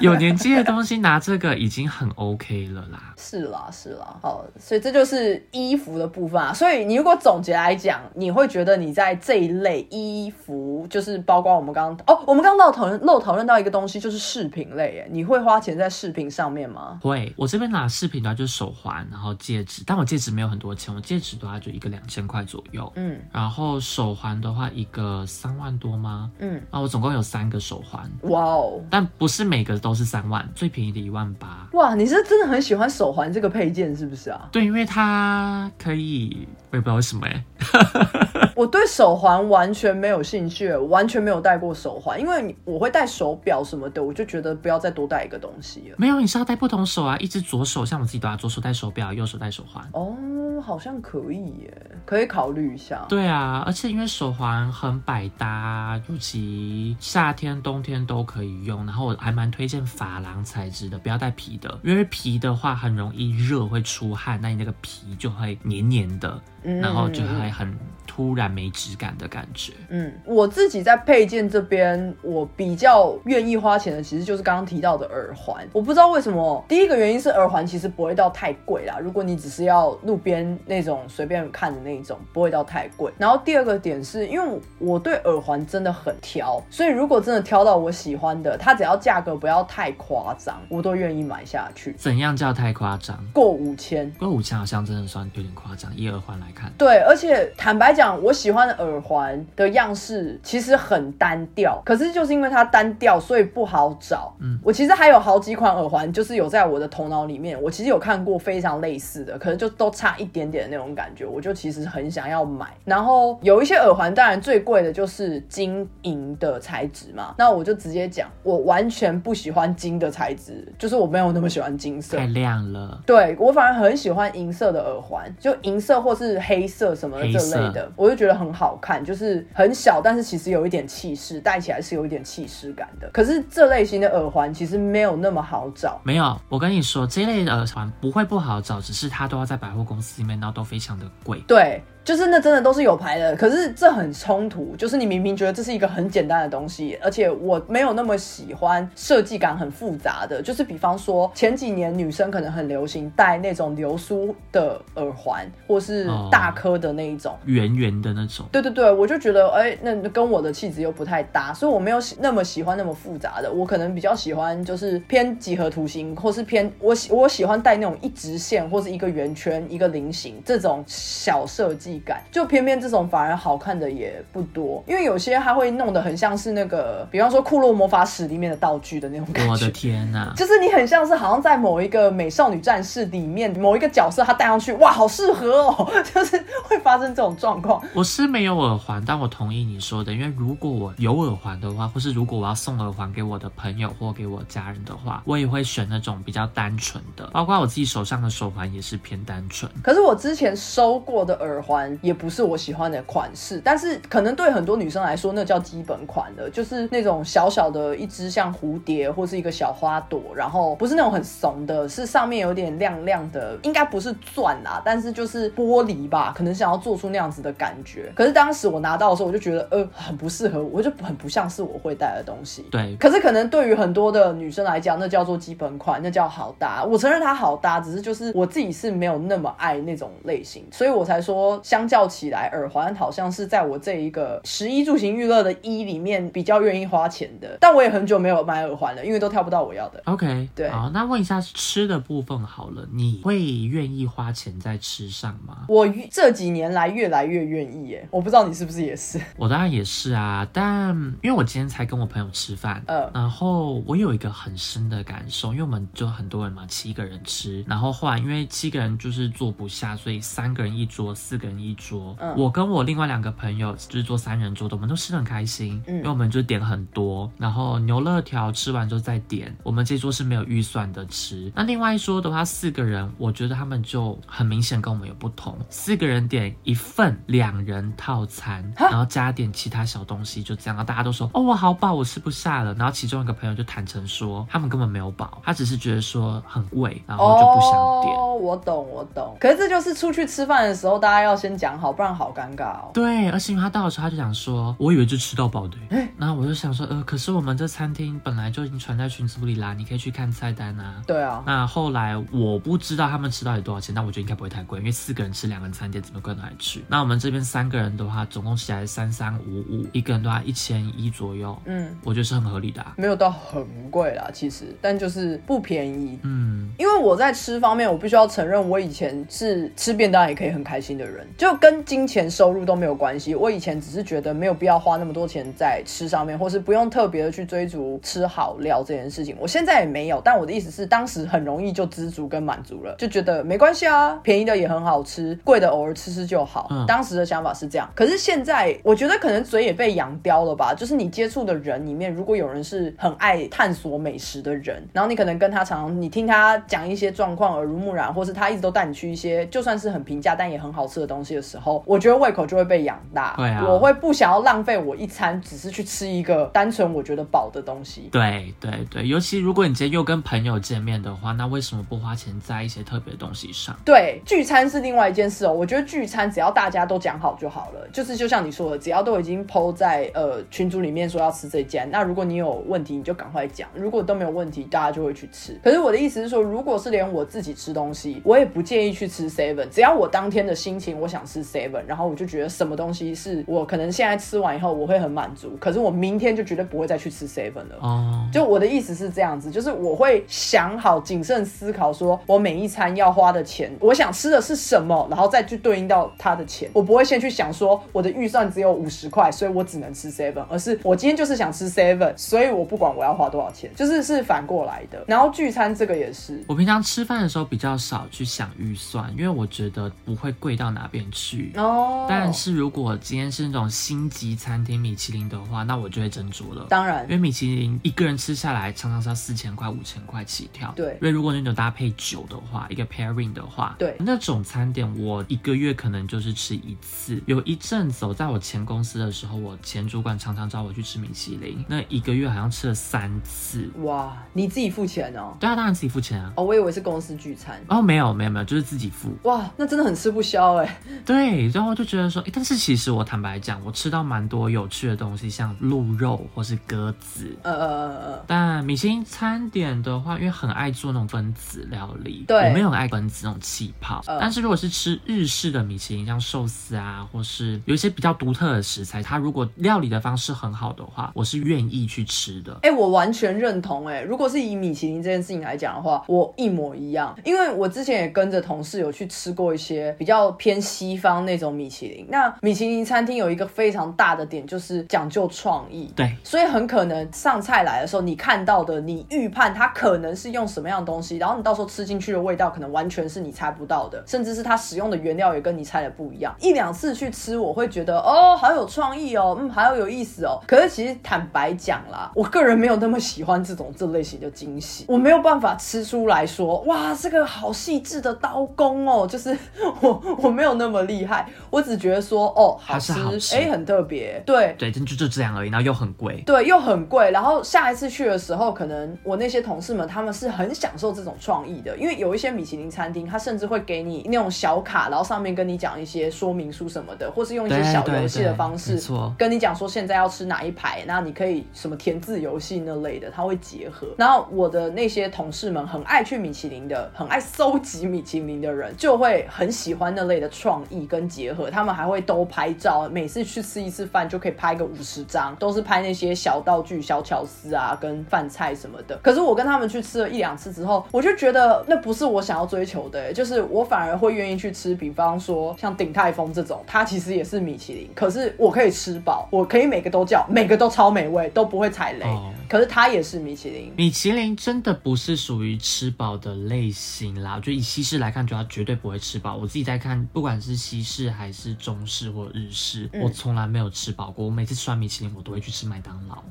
有年纪的东西拿这个已经很 OK 了啦。是啦，是啦。好，所以这就是衣服的部分啊。所以你如果总结来讲，你会觉得你在这一类衣服，就是包括我们刚刚哦，我们刚刚漏讨论漏讨论到一个东西，就是饰品类。哎，你会花钱在饰品上面吗？会，我这边拿饰品的话就是手环，然后戒指。但我戒指没有很多钱，我戒指的话就一个两千块左右。嗯，然后手环的话一个三万多吗？嗯，啊，我总共有三个手环。哇哦！但不是每个都是三万，最便宜的一万八。哇，你是真的很喜欢手环这个配件是不是啊？对，因为它可以，我也不知道为什么哎。我对手环完全没有兴趣，完全没有戴过手环，因为我会戴手表什么的，我就觉得不要再多戴一个东西了。没有，你是要戴不同手啊，一只左手，像我自己都要左手戴手表，右手戴手环。哦，好像可以耶，可以考虑一下。对啊，而且因为手环很百搭，尤其夏天、冬天都可以用。然后我还蛮推荐珐琅材质的，不要戴皮的，因为皮的话很容易热会出汗，那你那个皮就会黏黏的。然后就还很突然没质感的感觉。嗯，我自己在配件这边，我比较愿意花钱的，其实就是刚刚提到的耳环。我不知道为什么，第一个原因是耳环其实不会到太贵啦。如果你只是要路边那种随便看的那种，不会到太贵。然后第二个点是因为我对耳环真的很挑，所以如果真的挑到我喜欢的，它只要价格不要太夸张，我都愿意买下去。怎样叫太夸张？过五千？过五千好像真的算有点夸张，以耳环来。对，而且坦白讲，我喜欢的耳环的样式其实很单调，可是就是因为它单调，所以不好找。嗯，我其实还有好几款耳环，就是有在我的头脑里面，我其实有看过非常类似的，可是就都差一点点的那种感觉，我就其实很想要买。然后有一些耳环，当然最贵的就是金银的材质嘛，那我就直接讲，我完全不喜欢金的材质，就是我没有那么喜欢金色，太亮了。对我反而很喜欢银色的耳环，就银色或是。黑色什么这类的，我就觉得很好看，就是很小，但是其实有一点气势，戴起来是有一点气势感的。可是这类型的耳环其实没有那么好找。没有，我跟你说，这类的耳环不会不好找，只是它都要在百货公司里面，然后都非常的贵。对。就是那真的都是有牌的，可是这很冲突。就是你明明觉得这是一个很简单的东西，而且我没有那么喜欢设计感很复杂的。就是比方说前几年女生可能很流行戴那种流苏的耳环，或是大颗的那一种圆圆的那种。对对对，我就觉得哎，那跟我的气质又不太搭，所以我没有那么喜欢那么复杂的。我可能比较喜欢就是偏几何图形，或是偏我喜我喜欢戴那种一直线或是一个圆圈一个菱形这种小设计。技感，就偏偏这种反而好看的也不多，因为有些它会弄得很像是那个，比方说《库洛魔法使》里面的道具的那种感觉。我的天哪！就是你很像是好像在某一个美少女战士里面某一个角色，他戴上去，哇，好适合哦，就是会发生这种状况。我是没有耳环，但我同意你说的，因为如果我有耳环的话，或是如果我要送耳环给我的朋友或给我家人的话，我也会选那种比较单纯的，包括我自己手上的手环也是偏单纯。可是我之前收过的耳环也不是我喜欢的款式，但是可能对很多女生来说，那叫基本款的，就是那种小小的一只像蝴蝶或是一个小花朵，然后不是那种很怂的，是上面有点亮亮的，应该不是钻啦，但是就是玻璃吧，可能想要做出那样子的感觉。可是当时我拿到的时候，我就觉得呃很不适合我，就很不像是我会戴的东西。对，可是可能对于很多的女生来讲，那叫做基本款，那叫好搭。我承认它好搭，只是就是我自己是没有那么爱那种类型，所以我才说相较起来，耳环好像是在我这一个十一住行娱乐的一里面比较愿意花钱的。但我也很久没有买耳环了，因为都挑不到我要的。OK，对，好，那问一下吃的部分好了，你会愿意花钱在吃上吗？我这几年来越来越愿意耶，我不知道你是不是也是。我当然也是啊，但因为我今天才跟我朋友吃饭，呃，然后我有一个很深的感受，因为我们就很多人嘛，七个人吃，然后后来因为七个人就是坐不下，所以三个人一桌，四个人一桌。嗯，我跟我另外两个朋友就是坐三人桌的，我们都吃的很开心，嗯，因为我们就点了很多，然后牛肋条吃完之后再点，我们这桌是没有预算的吃。那另外一桌的话，四个人，我觉得他们就很明显跟我们有不同，四个人点一份两人套餐，然后加点其他小东西，就这样，大家都说哦，我好饱，我吃不下了。然后其中一个朋友就坦诚说，他们根本没有饱，他只是觉得说很贵，然后就不想点。哦，我懂，我懂。可是这就是出去吃饭的时候，大家要先讲好，不然好尴尬哦。对，而且因为他到的时候他就想说，我以为就吃到饱的，然后我就想说，呃，可是我们这餐厅本来就已经传在群组里啦，你可以去看菜单啊。对啊。那后来我不知道他们吃到底多少钱，但我觉得应该不会太贵，因为四个人吃两个人餐点怎么可能还吃。那我们这边三个人的话，总共起来三三五五，一个人的话一千一左右。嗯，我觉得是很合理的，没有到很贵啦，其实，但就是不便宜。嗯，因为我在吃方面，我必须要承认，我以前是吃便当也可以很开心的人，就跟金钱收入都没有关系。我以前只是觉得没有必要花那么多钱在吃上面，或是不用特别的去追逐吃好料这件事情。我现在也没有，但我的意思是，当时很容易就知足跟满足了，就觉得没关系啊，便宜的也很好吃，贵的偶尔吃吃就好。当时的想法是这样，可是现在我觉得可能嘴也被养刁了吧，就是你接触的人里面，如果有人是很爱探索美食的人，然后你可能跟他常，你听他讲一些状况耳濡目染，或是他一直都带你去一些就算是很平价但也很好吃的东西的时候，我觉得胃口就会被养大。对啊，我会不想要浪费我一餐，只是去吃一个单纯我觉得饱的东西。对对对，尤其如果你今天又跟朋友见面的话，那为什么不花钱在一些特别的东西上？对，聚餐是另外一件事哦。我觉得聚餐只要大家都讲好就好了，就是就像你说的，只要都已经 PO 在呃群组里面说要吃这间，那如果你有问题，你就赶快讲；如果都没有问题，大家就会去吃。可是我的意思是说，如果是连我自己吃东西，我也不建议去吃 Seven。只要我当天的心情我想吃 Seven，然后我就觉得什么东西是我可能现在吃完以后我会很满足，可是我明天就绝对不会再去吃 Seven 了。哦，就我的意思是这样子，就是我会想好谨慎思考，说我每一餐要花的钱，我想吃的是什么，然后再去对应到他的钱。我不会先去想说我的预算只有五十块，所以我只能吃 Seven，而是我今天就是想吃 Seven，所以我不管我要花多少钱，就是是反过来的。然后聚餐这个也是，我平常吃饭的时候比较少去想预算，因为我觉得不会贵到哪边去。哦，但是如果今天是那种星级餐厅米其林的话，那我就会斟酌了。当然，因为米其林一个人吃下来常常是要四千块、五千块起跳。对，因为如果那种搭配酒的话，一个 pairing 的话，对，那种餐点我一个月可能就是吃一次。有一阵子在我前公司的时候，我前主管常常找我去吃米其林，那一个月好像吃了三次。哇，你自己付钱哦？对啊，当然自己付钱啊。哦，我以为是公司聚餐。哦，没有没有没有，就是自己付。哇，那真的很吃不消哎。对，然后就觉得说，哎，但是其实我坦白讲，我吃到蛮多有趣的东西，像鹿肉或是鸽子。呃呃呃呃。但米其林餐点的话，因为很爱做那种分子料理，对，我没有爱分子那种气泡。但是如果是吃日式的米其林，像寿司啊，或是有一些比较独特的食材，它如果料理的方式很好的话，我是愿意去吃的。哎，我完全认同。哎，如果是以米其林这件事情来讲的话，我一模一样。因为我之前也跟着同事有去吃过一些比较偏西。西方那种米其林。那米其林餐厅有一个非常大的点，就是讲究创意。对，所以很可能上菜来的时候，你看到的，你预判它可能是用什么样的东西，然后你到时候吃进去的味道，可能完全是你猜不到的，甚至是它使用的原料也跟你猜的不一样。一两次去吃，我会觉得哦，好有创意哦，嗯，好有意思哦。可是其实坦白讲啦，我个人没有那么喜欢这种这类型的惊喜，我没有办法吃出来说，哇，这个好细致的刀工哦，就是 我我没有那么厉害，我只觉得说，哦，好吃，哎，很特别，对。对，就就这样而已，然后又很贵，对，又很贵。然后下一次去的时候，可能我那些同事们他们是很享受这种创意的，因为有一些米其林餐厅，他甚至会给你那种小卡，然后上面跟你讲一些说明书什么的，或是用一些小游戏的方式，跟你讲说现在要吃哪一排，那你可以什么填字游戏那类的，他会结合。然后我的那些同事们很爱去米其林的，很爱搜集米其林的人，就会很喜欢那类的创意跟结合。他们还会都拍照，每次去吃一次饭就可以拍个五十张，都是拍那些小道具、小巧思啊，跟饭菜什么的。可是我跟他们去吃了一两次之后，我就觉得那不是我想要追求的，就是我反而会愿意去吃，比方说像鼎泰丰这种，它其实也是米其林，可是我可以吃饱，我可以每个都叫，每个都超美味，都不会踩雷。可是它也是米其林，米其林真的不是属于吃饱的类型啦。就以西式来看，就它绝对不会吃饱。我自己在看，不管是西式还是中式或日式，我从来没有吃饱过。我每次吃完米其林，我都会去吃麦当劳。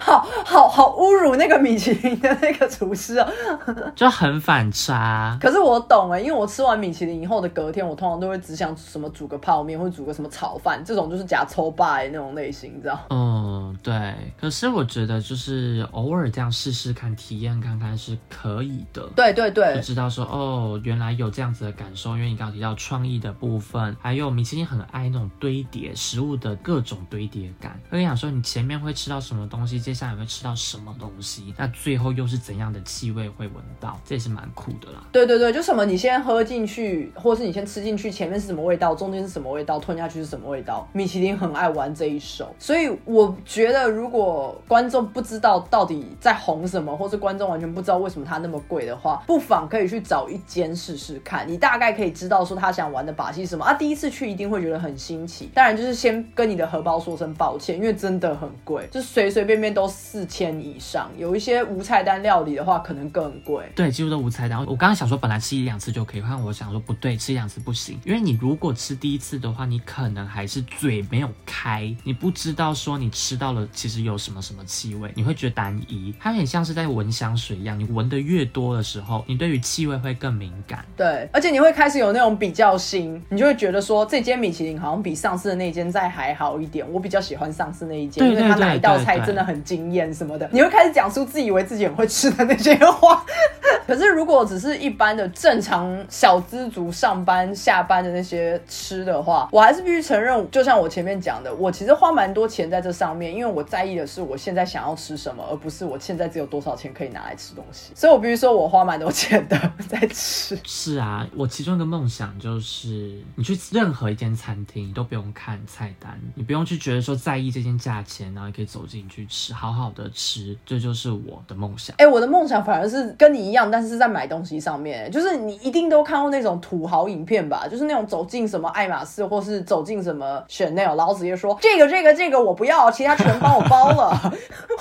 好好好，侮辱那个米其林的那个厨师哦，就很反差。可是我懂哎，因为我吃完米其林以后的隔天，我通常都会只想什么煮个泡面，或煮个什么炒饭，这种就是假抽霸那种类型，你知道？嗯，对。可是我觉得就是。是偶尔这样试试看，体验看看是可以的。对对对，就知道说哦，原来有这样子的感受。因为你刚刚提到创意的部分，还有米其林很爱那种堆叠食物的各种堆叠感。跟你讲说，你前面会吃到什么东西，接下来会吃到什么东西，那最后又是怎样的气味会闻到，这也是蛮酷的啦。对对对，就什么你先喝进去，或是你先吃进去，前面是什么味道，中间是什么味道，吞下去是什么味道。米其林很爱玩这一手，所以我觉得如果观众不知道到底在红什么，或是观众完全不知道为什么它那么贵的话，不妨可以去找一间试试看。你大概可以知道说他想玩的把戏什么啊。第一次去一定会觉得很新奇，当然就是先跟你的荷包说声抱歉，因为真的很贵，就随随便便都四千以上。有一些无菜单料理的话，可能更贵。对，几乎都无菜单。我刚刚想说，本来吃一两次就可以，看我想说不对，吃一两次不行，因为你如果吃第一次的话，你可能还是嘴没有开，你不知道说你吃到了其实有什么什么气味，你。会觉得单一，它有点像是在闻香水一样。你闻的越多的时候，你对于气味会更敏感。对，而且你会开始有那种比较心，你就会觉得说这间米其林好像比上次的那间再还好一点。我比较喜欢上次那一间，因为它哪一道菜真的很惊艳什么的。你会开始讲出自以为自己很会吃的那些话。可是如果只是一般的正常小资族上班下班的那些吃的话，我还是必须承认，就像我前面讲的，我其实花蛮多钱在这上面，因为我在意的是我现在想要吃。什么，而不是我现在只有多少钱可以拿来吃东西，所以我必须说我花蛮多钱的在吃。是啊，我其中一个梦想就是，你去任何一间餐厅，你都不用看菜单，你不用去觉得说在意这件价钱，然后你可以走进去吃，好好的吃，这就是我的梦想。哎，我的梦想反而是跟你一样，但是是在买东西上面，就是你一定都看过那种土豪影片吧？就是那种走进什么爱马仕，或是走进什么 Chanel，然后直接说这个这个这个我不要，其他全帮我包了，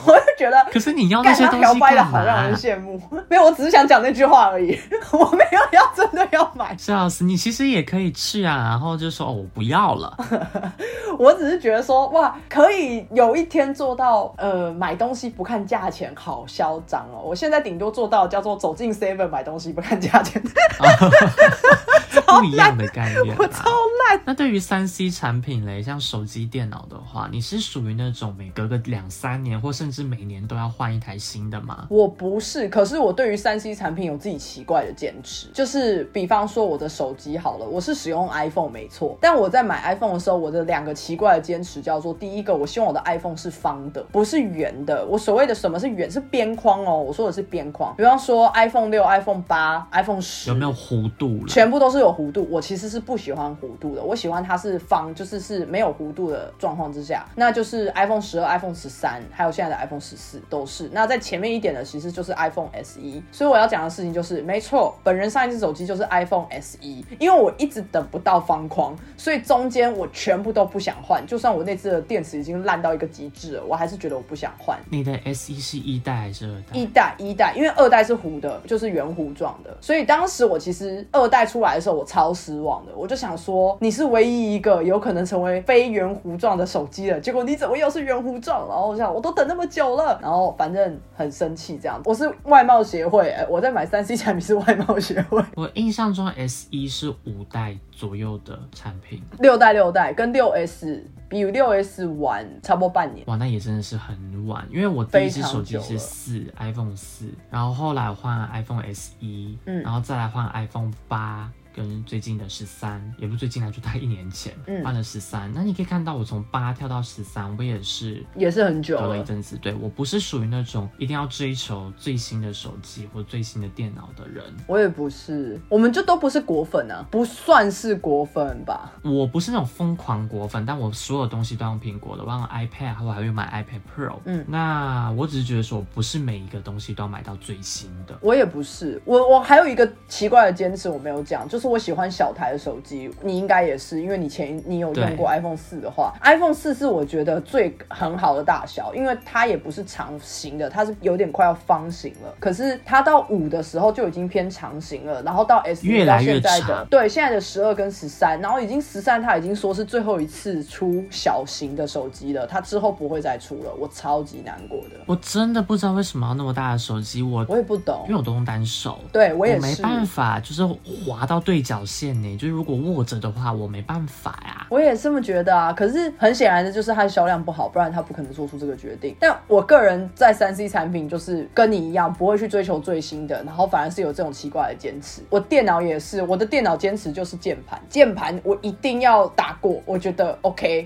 我。觉得，可是你要那些东西干的好让人羡慕。没有，我只是想讲那句话而已，我没有要真的要买。是老师，你其实也可以去啊，然后就说哦，我不要了。我只是觉得说，哇，可以有一天做到，呃，买东西不看价钱，好嚣张哦！我现在顶多做到叫做走进 Seven 买东西不看价钱。不一样的概念，我超烂。那对于三 C 产品嘞，像手机、电脑的话，你是属于那种每隔个两三年，或甚至每年都要换一台新的吗？我不是，可是我对于三 C 产品有自己奇怪的坚持，就是比方说我的手机好了，我是使用 iPhone 没错，但我在买 iPhone 的时候，我的两个奇怪的坚持叫做：第一个，我希望我的 iPhone 是方的，不是圆的。我所谓的什么是圆，是边框哦，我说的是边框。比方说 iPhone 六、iPhone 八、iPhone 十有没有弧度？全部都是有弧度。我其实是不喜欢弧度的，我喜欢它是方，就是是没有弧度的状况之下，那就是 iPhone 十二、iPhone 十三，还有现在的 iPhone 十四都是。那在前面一点的其实就是 iPhone SE。所以我要讲的事情就是，没错，本人上一只手机就是 iPhone SE，因为我一直等不到方框，所以中间我全部都不想换，就算我那只的电池已经烂到一个极致了，我还是觉得我不想换。你的 SE 是一代还是二代？一代，一代，因为二代是弧的，就是圆弧状的，所以当时我其实二代出来的时候我超失望的，我就想说你是唯一一个有可能成为非圆弧状的手机了，结果你怎么又是圆弧状？然后我想我都等那么久了，然后反正很生气这样。我是外贸协会，我在买三 C 产品是外贸协会。我印象中 S 一是五代左右的产品，六代六代跟六 S 比六 S 晚差不多半年。哇，那也真的是很晚，因为我第一只手机是四 iPhone 四，然后后来换 iPhone S 一，嗯，然后再来换 iPhone 八。跟最近的十三，也不是最近来，就大概一年前换了十三。那你可以看到，我从八跳到十三，我也是也是很久隔了一阵子。对我不是属于那种一定要追求最新的手机或最新的电脑的人。我也不是，我们就都不是果粉啊，不算是果粉吧。我不是那种疯狂果粉，但我所有东西都用苹果的，我用 iPad，我还会买 iPad Pro。嗯，那我只是觉得说，不是每一个东西都要买到最新的。我也不是，我我还有一个奇怪的坚持，我没有讲，就是。我喜欢小台的手机，你应该也是，因为你前你有用过 iPhone 四的话，iPhone 四是我觉得最很好的大小，因为它也不是长形的，它是有点快要方形了。可是它到五的时候就已经偏长形了，然后到 S 越来越长。对，现在的十二跟十三，然后已经十三，它已经说是最后一次出小型的手机了，它之后不会再出了，我超级难过的。我真的不知道为什么要那么大的手机，我我也不懂，因为我都用单手，对我也没办法，就是滑到对。角线呢，就是如果握着的话，我没办法呀。我也这么觉得啊。可是很显然的，就是它的销量不好，不然它不可能做出这个决定。但我个人在三 C 产品，就是跟你一样，不会去追求最新的，然后反而是有这种奇怪的坚持。我电脑也是，我的电脑坚持就是键盘，键盘我一定要打过，我觉得 OK。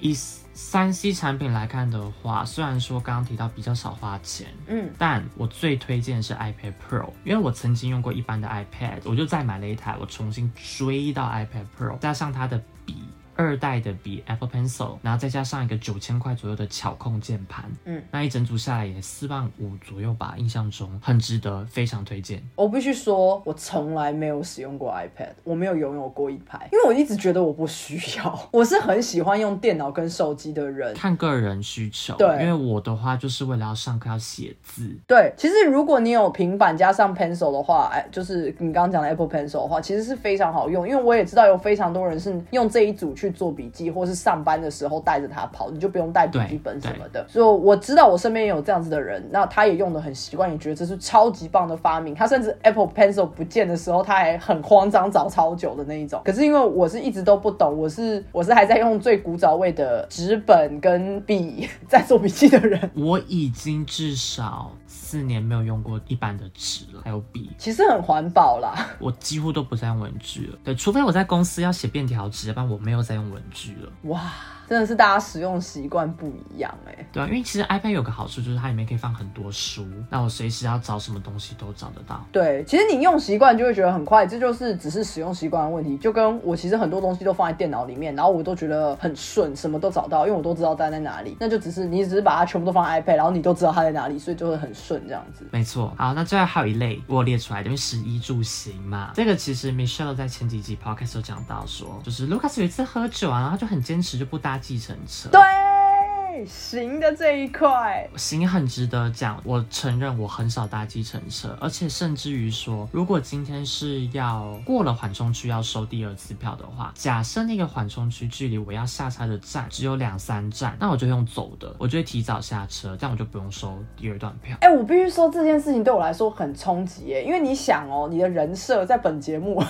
三 C 产品来看的话，虽然说刚刚提到比较少花钱，嗯，但我最推荐是 iPad Pro，因为我曾经用过一般的 iPad，我就再买了一台，我重新追到 iPad Pro，加上它的笔。二代的笔 Apple Pencil，然后再加上一个九千块左右的巧控键盘，嗯，那一整组下来也四万五左右吧，印象中很值得，非常推荐。我必须说，我从来没有使用过 iPad，我没有拥有过一台，因为我一直觉得我不需要。我是很喜欢用电脑跟手机的人，看个人需求。对，因为我的话就是为了要上课要写字。对，其实如果你有平板加上 Pencil 的话，哎，就是你刚刚讲的 Apple Pencil 的话，其实是非常好用，因为我也知道有非常多人是用这一组去。做笔记，或是上班的时候带着它跑，你就不用带笔记本什么的。所以我知道我身边也有这样子的人，那他也用的很习惯，也觉得这是超级棒的发明。他甚至 Apple Pencil 不见的时候，他还很慌张，找超久的那一种。可是因为我是一直都不懂，我是我是还在用最古早味的纸本跟笔 在做笔记的人。我已经至少四年没有用过一般的纸了，还有笔，其实很环保啦。我几乎都不再用文具了，对，除非我在公司要写便条纸，要不然我没有再用。文具了哇！真的是大家使用习惯不一样哎，对啊，因为其实 iPad 有个好处就是它里面可以放很多书，那我随时要找什么东西都找得到。对，其实你用习惯就会觉得很快，这就是只是使用习惯的问题。就跟我其实很多东西都放在电脑里面，然后我都觉得很顺，什么都找到，因为我都知道它在哪里。那就只是你只是把它全部都放在 iPad，然后你都知道它在哪里，所以就会很顺这样子。没错。好，那最后还有一类我列出来的，因为食衣住行嘛，这个其实 Michelle 在前几集 Podcast 有讲到说，就是 Lucas 有一次喝酒啊，然后就很坚持就不搭计程车。对行的这一块，行很值得讲。我承认我很少搭计程车，而且甚至于说，如果今天是要过了缓冲区要收第二次票的话，假设那个缓冲区距离我要下车的站只有两三站，那我就用走的，我就会提早下车，这样我就不用收第二段票。哎，我必须说这件事情对我来说很冲击耶，因为你想哦，你的人设在本节目，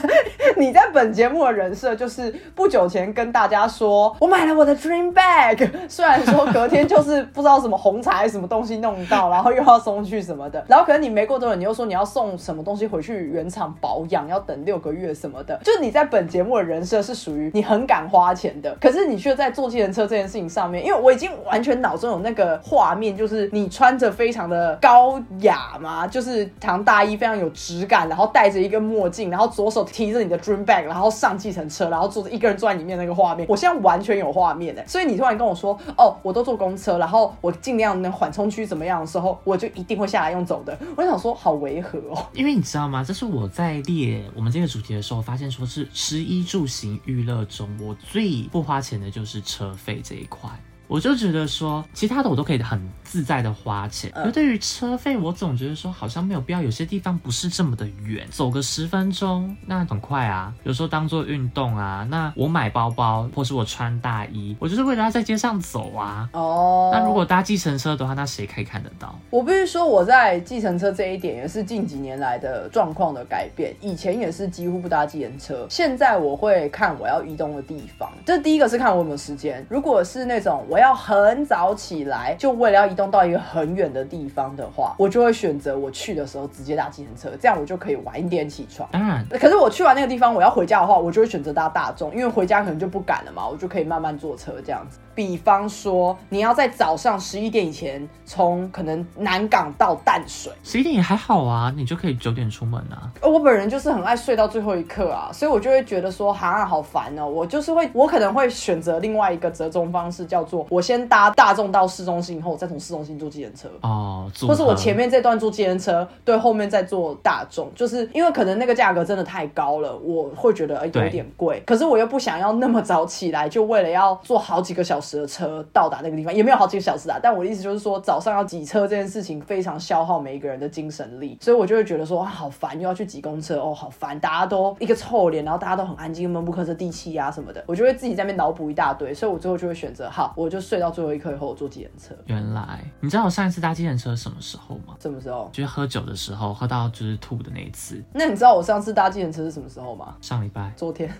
你在本节目的人设就是不久前跟大家说我买了我的 dream bag，虽然。然说隔天就是不知道什么红茶还是什么东西弄到，然后又要送去什么的，然后可能你没过多久，你又说你要送什么东西回去原厂保养，要等六个月什么的。就你在本节目的人设是属于你很敢花钱的，可是你却在坐计程车这件事情上面，因为我已经完全脑中有那个画面，就是你穿着非常的高雅嘛，就是唐大衣非常有质感，然后戴着一个墨镜，然后左手提着你的 dream bag，然后上计程车，然后坐着一个人坐在里面那个画面，我现在完全有画面哎，所以你突然跟我说，哦，我都坐公车，然后我尽量能缓冲区怎么样的时候，我就一定会下来用走的。我想说，好违和哦，因为你知道吗？这是我在列我们这个主题的时候，发现说是吃衣住行娱乐中，我最不花钱的就是车费这一块。我就觉得说，其他的我都可以很自在的花钱，而对于车费，我总觉得说好像没有必要。有些地方不是这么的远，走个十分钟那很快啊。有时候当做运动啊，那我买包包或是我穿大衣，我就是为了要在街上走啊。哦，那如果搭计程车的话，那谁可以看得到？我必须说，我在计程车这一点也是近几年来的状况的改变。以前也是几乎不搭计程车，现在我会看我要移动的地方。这第一个是看我有没有时间，如果是那种。我要很早起来，就为了要移动到一个很远的地方的话，我就会选择我去的时候直接搭计程车，这样我就可以晚一点起床。当然，可是我去完那个地方，我要回家的话，我就会选择搭大众，因为回家可能就不赶了嘛，我就可以慢慢坐车这样子。比方说，你要在早上十一点以前从可能南港到淡水，十一点也还好啊，你就可以九点出门啊。我本人就是很爱睡到最后一刻啊，所以我就会觉得说，哈，好烦哦。我就是会，我可能会选择另外一个折中方式，叫做我先搭大众到市中心，以后再从市中心坐计程车。哦，或是我前面这段坐计程车，对，后面再坐大众，就是因为可能那个价格真的太高了，我会觉得哎有点贵，可是我又不想要那么早起来，就为了要坐好几个小时的车到达那个地方，也没有好几个小时啊。但我的意思就是说，早上要挤车这件事情非常消耗每一个人的精神力，所以我就会觉得说哇好烦，又要去挤公车哦，好烦，大家都一个臭脸，然后大家都很安静，闷不吭声，地气啊什么的，我就会自己在那边脑补一大堆，所以我最后就会选择好，我就睡到最后一刻以后我坐计程车。原来你知道我上一次搭计程车什么时候吗？什么时候？就是喝酒的时候，喝到就是吐的那一次。那你知道我上次搭计程车是什么时候吗？上礼拜。昨天。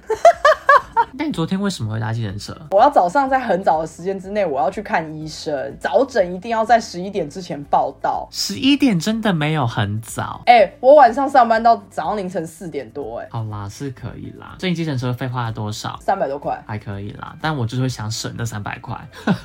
那你昨天为什么会搭计程车？我要早上在很早的时间之内，我要去看医生，早诊一定要在十一点之前报到。十一点真的没有很早，哎，我晚上上班到早上凌晨四点多，哎，好啦，是可以啦。这你计程车费花了多少？三百多块，还可以啦。但我就是会想省那三百块。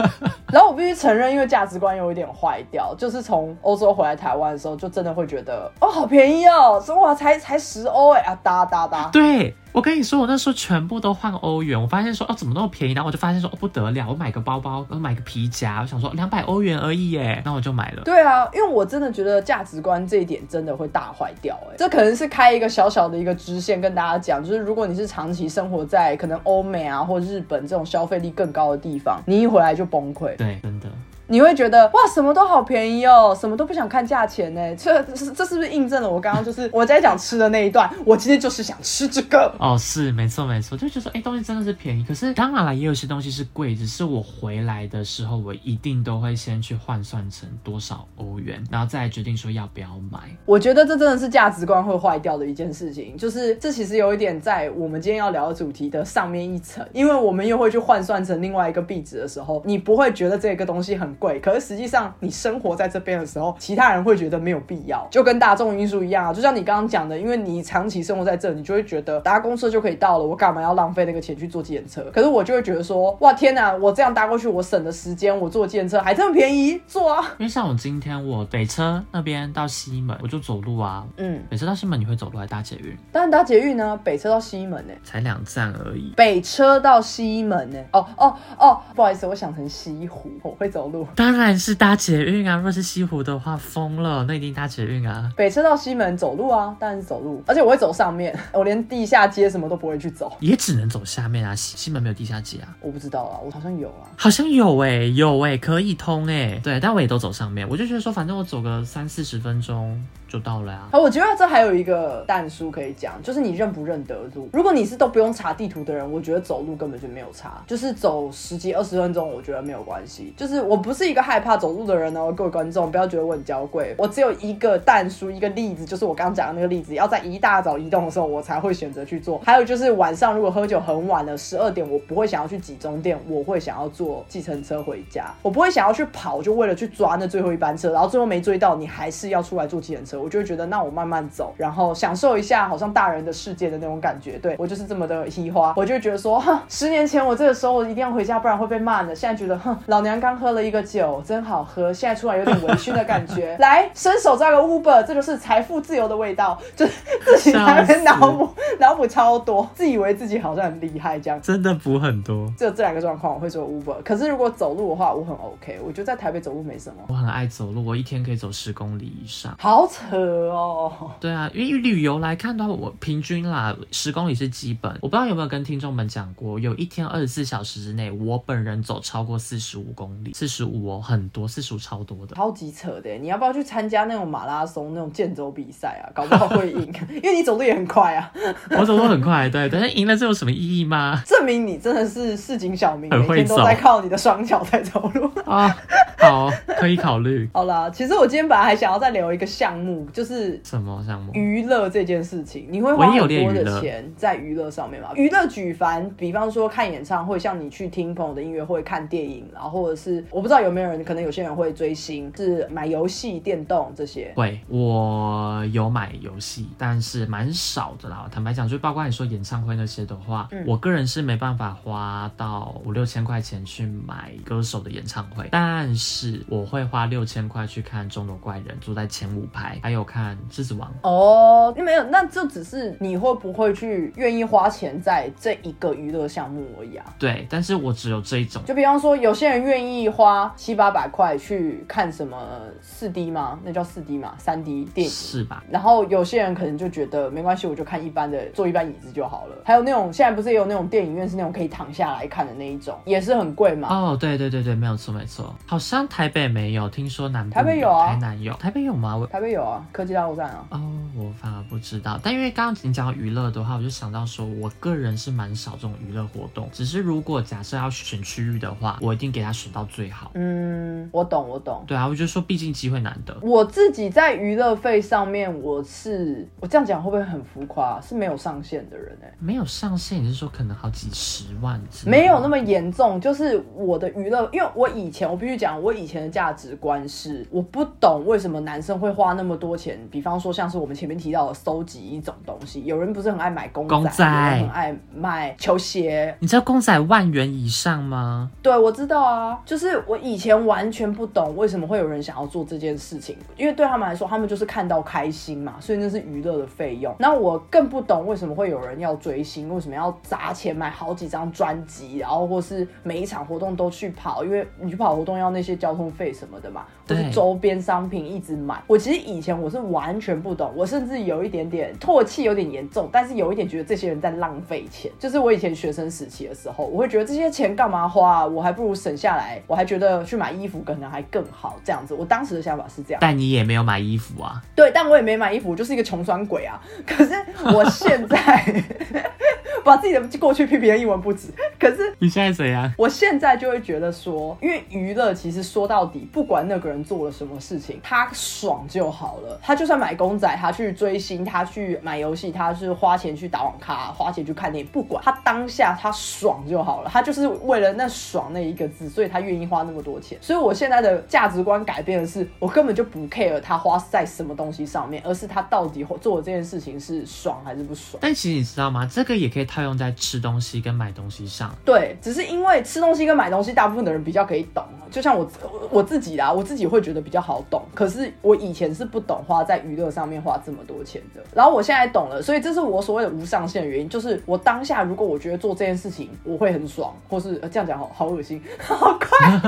然后我必须承认，因为价值观有一点坏掉，就是从欧洲回来台湾的时候，就真的会觉得哦，好便宜哦，哇，才才十欧哎啊，哒哒哒，对。我跟你说，我那时候全部都换欧元，我发现说哦，怎么那么便宜？然后我就发现说哦，不得了，我买个包包，我买个皮夹，我想说两百欧元而已耶，那我就买了。对啊，因为我真的觉得价值观这一点真的会大坏掉哎，这可能是开一个小小的一个支线跟大家讲，就是如果你是长期生活在可能欧美啊或日本这种消费力更高的地方，你一回来就崩溃。对，真的。你会觉得哇，什么都好便宜哦，什么都不想看价钱呢？这这是不是印证了我刚刚就是 我在讲吃的那一段？我今天就是想吃这个哦，是没错没错，就觉得说哎，东西真的是便宜。可是当然了，也有些东西是贵，只是我回来的时候，我一定都会先去换算成多少欧元，然后再决定说要不要买。我觉得这真的是价值观会坏掉的一件事情，就是这其实有一点在我们今天要聊的主题的上面一层，因为我们又会去换算成另外一个币值的时候，你不会觉得这个东西很贵，可是实际上。你生活在这边的时候，其他人会觉得没有必要，就跟大众运输一样啊。就像你刚刚讲的，因为你长期生活在这，你就会觉得搭公车就可以到了，我干嘛要浪费那个钱去坐计程车？可是我就会觉得说，哇天哪，我这样搭过去，我省的时间，我坐计程车还这么便宜，坐啊！因为像我今天我北车那边到西门，我就走路啊。嗯，北车到西门你会走路还搭捷运？当然搭捷运呢，北车到西门呢，才两站而已。北车到西门呢？哦哦哦，不好意思，我想成西湖，我会走路。当然是搭捷运啊！若是西湖的话，疯了，那一定搭捷运啊。北车到西门走路啊，当然是走路，而且我会走上面，我连地下街什么都不会去走，也只能走下面啊。西西门没有地下街啊？我不知道啊，我好像有啊，好像有哎，有哎，可以通哎。对，但我也都走上面，我就觉得说，反正我走个三四十分钟。就到了呀。好，我觉得这还有一个淡书可以讲，就是你认不认得路。如果你是都不用查地图的人，我觉得走路根本就没有差，就是走十几二十分钟，我觉得没有关系。就是我不是一个害怕走路的人哦，各位观众不要觉得我很娇贵。我只有一个淡书，一个例子，就是我刚刚讲的那个例子，要在一大早移动的时候，我才会选择去做。还有就是晚上如果喝酒很晚了，十二点，我不会想要去集中店，我会想要坐计程车回家，我不会想要去跑，就为了去抓那最后一班车，然后最后没追到，你还是要出来坐计程车，我就会觉得那我慢慢走，然后享受一下好像大人的世界的那种感觉。对我就是这么的稀花，我就觉得说，哼，十年前我这个时候我一定要回家，不然会被骂的。现在觉得，哼，老娘刚喝了一个酒，真好喝，现在出来有点微醺的感觉。来，伸手抓个 Uber，这就是财富自由的味道，就是自己在那脑补脑补超多，自以为自己好像很厉害这样，真的补很多。只有这两个状况我会做 Uber，可是如果走路的话，我很 OK。我觉得在台北走路没什么。我很爱走路，我一天可以走十公里以上，好扯哦。对啊，因为旅游来看的话，我平均啦十公里是基本。我不知道有没有跟听众们讲过，有一天二十四小时之内，我本人走超过四十五公里，四十五哦，很多，四十五超多的，超级扯的。你要不要去参加那种马拉松、那种健走比赛啊？搞不好会赢，因为你走路也很快啊。我走路很快，对，但是赢了这有什么意义吗？证明你真的是市井小民，每天都在靠你的双脚在走路啊。好，可以考虑。好啦，其实我今天本来还想要再留一个项目，就是什么项目？娱乐这件事情，你会花很多的钱在娱乐上面吗？娱乐举凡，比方说看演唱会，像你去听朋友的音乐会、看电影，然后或者是我不知道有没有人，可能有些人会追星，是买游戏、电动这些。会，我有买游戏，但是蛮少的啦。坦白讲，就包括你说演唱会那些的话，我个人是没办法花到五六千块钱去买歌手的演唱会，但是。是，我会花六千块去看《钟楼怪人》，坐在前五排，还有看《狮子王》。哦，没有，那就只是你会不会去愿意花钱在这一个娱乐项目而已啊？对，但是我只有这一种。就比方说，有些人愿意花七八百块去看什么四 D 吗？那叫四 D 嘛，三 D 电影是吧？然后有些人可能就觉得没关系，我就看一般的，坐一般椅子就好了。还有那种现在不是也有那种电影院是那种可以躺下来看的那一种，也是很贵嘛。哦，对对对对，没有错没错，好像。台北没有，听说南台北有啊，台南有，台北有吗？台北有啊，科技大陆站啊。哦，我反而不知道。但因为刚刚你讲到娱乐的话，我就想到说，我个人是蛮少这种娱乐活动。只是如果假设要选区域的话，我一定给他选到最好。嗯，我懂，我懂。对啊，我就说，毕竟机会难得。我自己在娱乐费上面，我是我这样讲会不会很浮夸？是没有上限的人哎，没有上限，你是说可能好几十万？没有那么严重，就是我的娱乐，因为我以前我必须讲，我以前的价值观是，我不懂为什么男生会花那么多钱。比方说，像是我们前面提到的收集一种东西，有人不是很爱买公仔，很爱买球鞋。你知道公仔万元以上吗？对，我知道啊。就是我以前完全不懂为什么会有人想要做这件事情，因为对他们来说，他们就是看到开心嘛，所以那是娱乐的费用。那我更不懂为什么会有人要追星，为什么要砸钱买好几张专辑，然后或是每一场活动都去跑，因为你去跑活动要那些交通费什么的嘛，或是周边商品一直买。我其实以前我是完全不懂，我甚至有一点点唾弃，有点严重，但是有一点觉得这些人在浪费钱。就是我以前学生时期的时候，我会觉得这些钱干嘛花？我还不如省下来，我还觉得去买衣服可能还更好。这样子，我当时的想法是这样。但你也没有买衣服啊？对，但我也没买衣服，我就是一个穷酸鬼啊。可是我现在 把自己的过去批评的一文不值。可是你现在怎样？我现在就会觉得说，因为娱乐其实说到底，不管那个人做了什么事情，他爽就好了。他就算买公仔，他去追星，他去买游戏，他是花钱去打网咖，花钱去看电影，不管他当下他爽就好了。他就是为了那爽那一个字，所以他愿意花那么多钱。所以我现在的价值观改变的是，我根本就不 care 他花在什么东西上面，而是他到底做的这件事情是爽还是不爽。但其实你知道吗？这个也可以套用在吃东西跟买东西上。对，只是因为吃东西跟买东西，大部分的人比较可以懂。就像我我自己啦，我自己会觉得比较好懂。可是我以前是不懂花在娱乐上面花这么多钱的。然后我现在懂了，所以这是我所谓的无上限的原因。就是我当下如果我觉得做这件事情我会很爽，或是这样讲好好恶心，好快，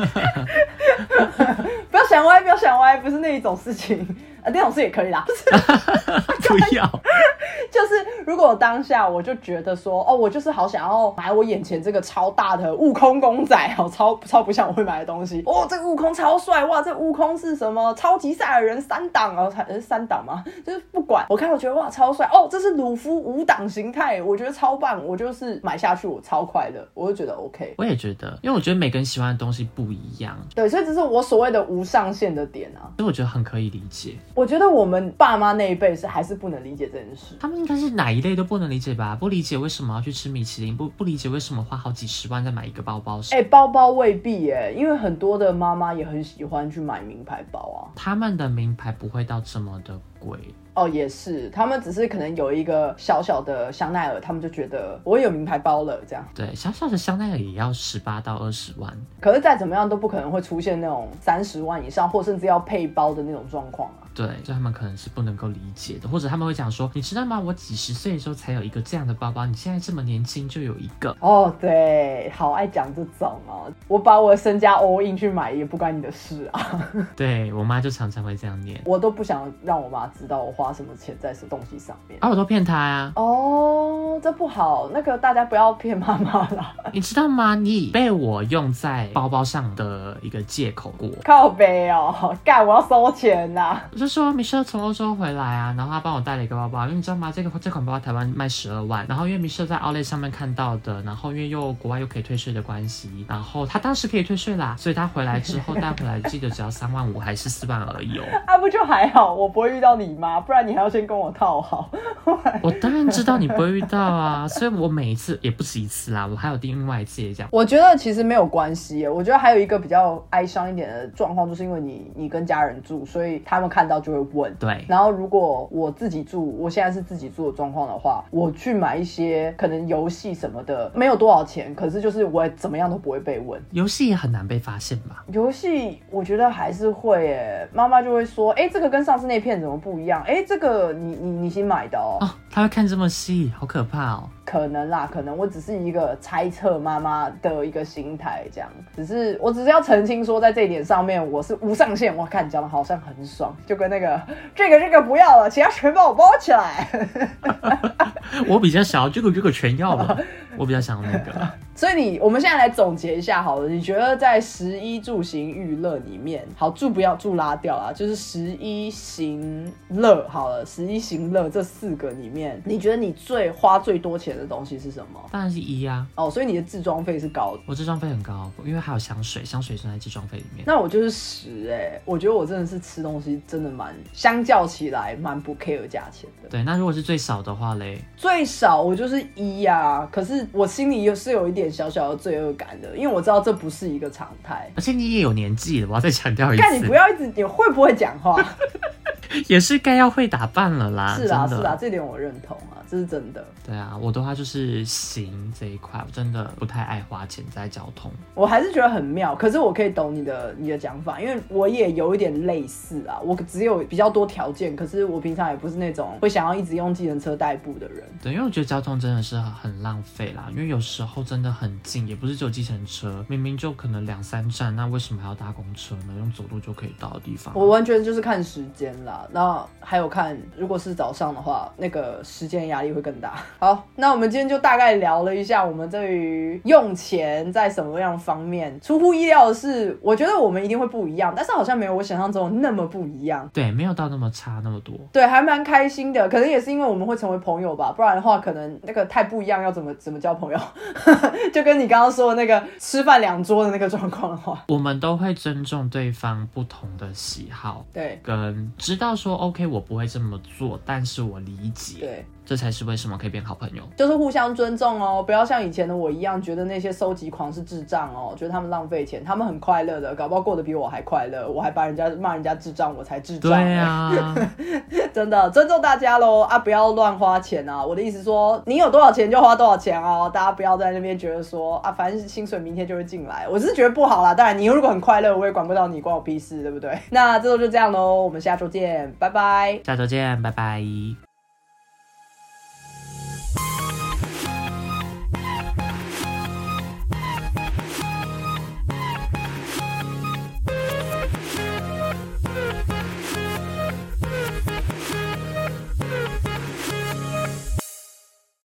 不要想歪，不要想歪，不是那一种事情。啊，那种事也可以啦，不 要，就是如果当下我就觉得说，哦，我就是好想要买我眼前这个超大的悟空公仔，哦，超超不像我会买的东西。哦，这个悟空超帅，哇，这悟空是什么超级赛亚人三档哦，才是三档吗？就是不管，我看我觉得哇超帅，哦，这是鲁夫五档形态，我觉得超棒，我就是买下去，我超快乐，我就觉得 OK。我也觉得，因为我觉得每个人喜欢的东西不一样。对，所以这是我所谓的无上限的点啊。所以我觉得很可以理解。我觉得我们爸妈那一辈是还是不能理解这件事。他们应该是哪一类都不能理解吧？不理解为什么要去吃米其林，不不理解为什么花好几十万再买一个包包。哎，包包未必哎，因为很多的妈妈也很喜欢去买名牌包啊。他们的名牌不会到这么的贵。哦，也是，他们只是可能有一个小小的香奈儿，他们就觉得我有名牌包了，这样。对，小小的香奈儿也要十八到二十万，可是再怎么样都不可能会出现那种三十万以上，或甚至要配包的那种状况啊。对，就他们可能是不能够理解的，或者他们会讲说，你知道吗？我几十岁的时候才有一个这样的包包，你现在这么年轻就有一个。哦，对，好爱讲这种哦，我把我的身家 all in 去买也不关你的事啊。对我妈就常常会这样念，我都不想让我妈知道我花什么钱在什么东西上面。啊，我都骗她呀。哦，这不好，那个大家不要骗妈妈啦。你知道吗？你被我用在包包上的一个借口过。靠背哦，干，我要收钱呐。就说米舍从欧洲回来啊，然后他帮我带了一个包包，因为你知道吗？这个这款包包台湾卖十二万，然后因为米舍在奥莱上面看到的，然后因为又国外又可以退税的关系，然后他当时可以退税啦，所以他回来之后 带回来，记得只要三万五还是四万而已哦。啊，不就还好，我不会遇到你吗？不然你还要先跟我套好。我当然知道你不会遇到啊，所以我每一次也不止一次啦，我还有另外一次也讲。我觉得其实没有关系，我觉得还有一个比较哀伤一点的状况，就是因为你你跟家人住，所以他们看到就会。问对，然后如果我自己住，我现在是自己住的状况的话，我去买一些可能游戏什么的，没有多少钱，可是就是我怎么样都不会被问。游戏也很难被发现吧？游戏我觉得还是会诶，妈妈就会说，哎，这个跟上次那片怎么不一样？哎，这个你你你新买的哦。哦，他会看这么细，好可怕哦。可能啦，可能我只是一个猜测妈妈的一个心态，这样，只是我只是要澄清说，在这一点上面我是无上限。我看你讲的好像很爽，就跟那个 这个这个不要了，其他全帮我包起来。我比较想要这个这个全要了，我比较想要那个。所以你，我们现在来总结一下好了。你觉得在十一住行娱乐里面，好住不要住拉掉啊，就是十一行乐好了，十一行乐这四个里面，你觉得你最花最多钱的东西是什么？当然是一啊。哦，所以你的自装费是高的。我自装费很高，因为还有香水，香水算在自装费里面。那我就是十哎，我觉得我真的是吃东西真的蛮，相较起来蛮不 care 价钱的。对，那如果是最少的话嘞？最少我就是一呀，可是我心里又是有一点。小小的罪恶感的，因为我知道这不是一个常态，而且你也有年纪了，我要再强调一次。看你不要一直，你会不会讲话？也是该要会打扮了啦。是啊，是啊，这点我认同啊。这是真的。对啊，我的话就是行这一块，我真的不太爱花钱在交通。我还是觉得很妙，可是我可以懂你的你的讲法，因为我也有一点类似啊。我只有比较多条件，可是我平常也不是那种会想要一直用计程车代步的人。对，因为我觉得交通真的是很浪费啦，因为有时候真的很近，也不是只有计程车，明明就可能两三站，那为什么还要搭公车呢？用走路就可以到的地方。我完全就是看时间啦，那还有看如果是早上的话，那个时间压。压力会更大。好，那我们今天就大概聊了一下我们对于用钱在什么样方面。出乎意料的是，我觉得我们一定会不一样，但是好像没有我想象中那么不一样。对，没有到那么差那么多。对，还蛮开心的。可能也是因为我们会成为朋友吧，不然的话，可能那个太不一样，要怎么怎么交朋友？就跟你刚刚说的那个吃饭两桌的那个状况的话，我们都会尊重对方不同的喜好，对，跟知道说 OK，我不会这么做，但是我理解，对。这才是为什么可以变好朋友，就是互相尊重哦，不要像以前的我一样，觉得那些收集狂是智障哦，觉得他们浪费钱，他们很快乐的，搞不好过得比我还快乐，我还把人家骂人家智障，我才智障。对啊，真的尊重大家喽啊，不要乱花钱啊！我的意思说，你有多少钱就花多少钱哦，大家不要在那边觉得说啊，反正薪水明天就会进来，我是觉得不好啦。当然，你如果很快乐，我也管不到你，关我屁事，对不对？那这周就这样喽，我们下周见，拜拜。下周见，拜拜。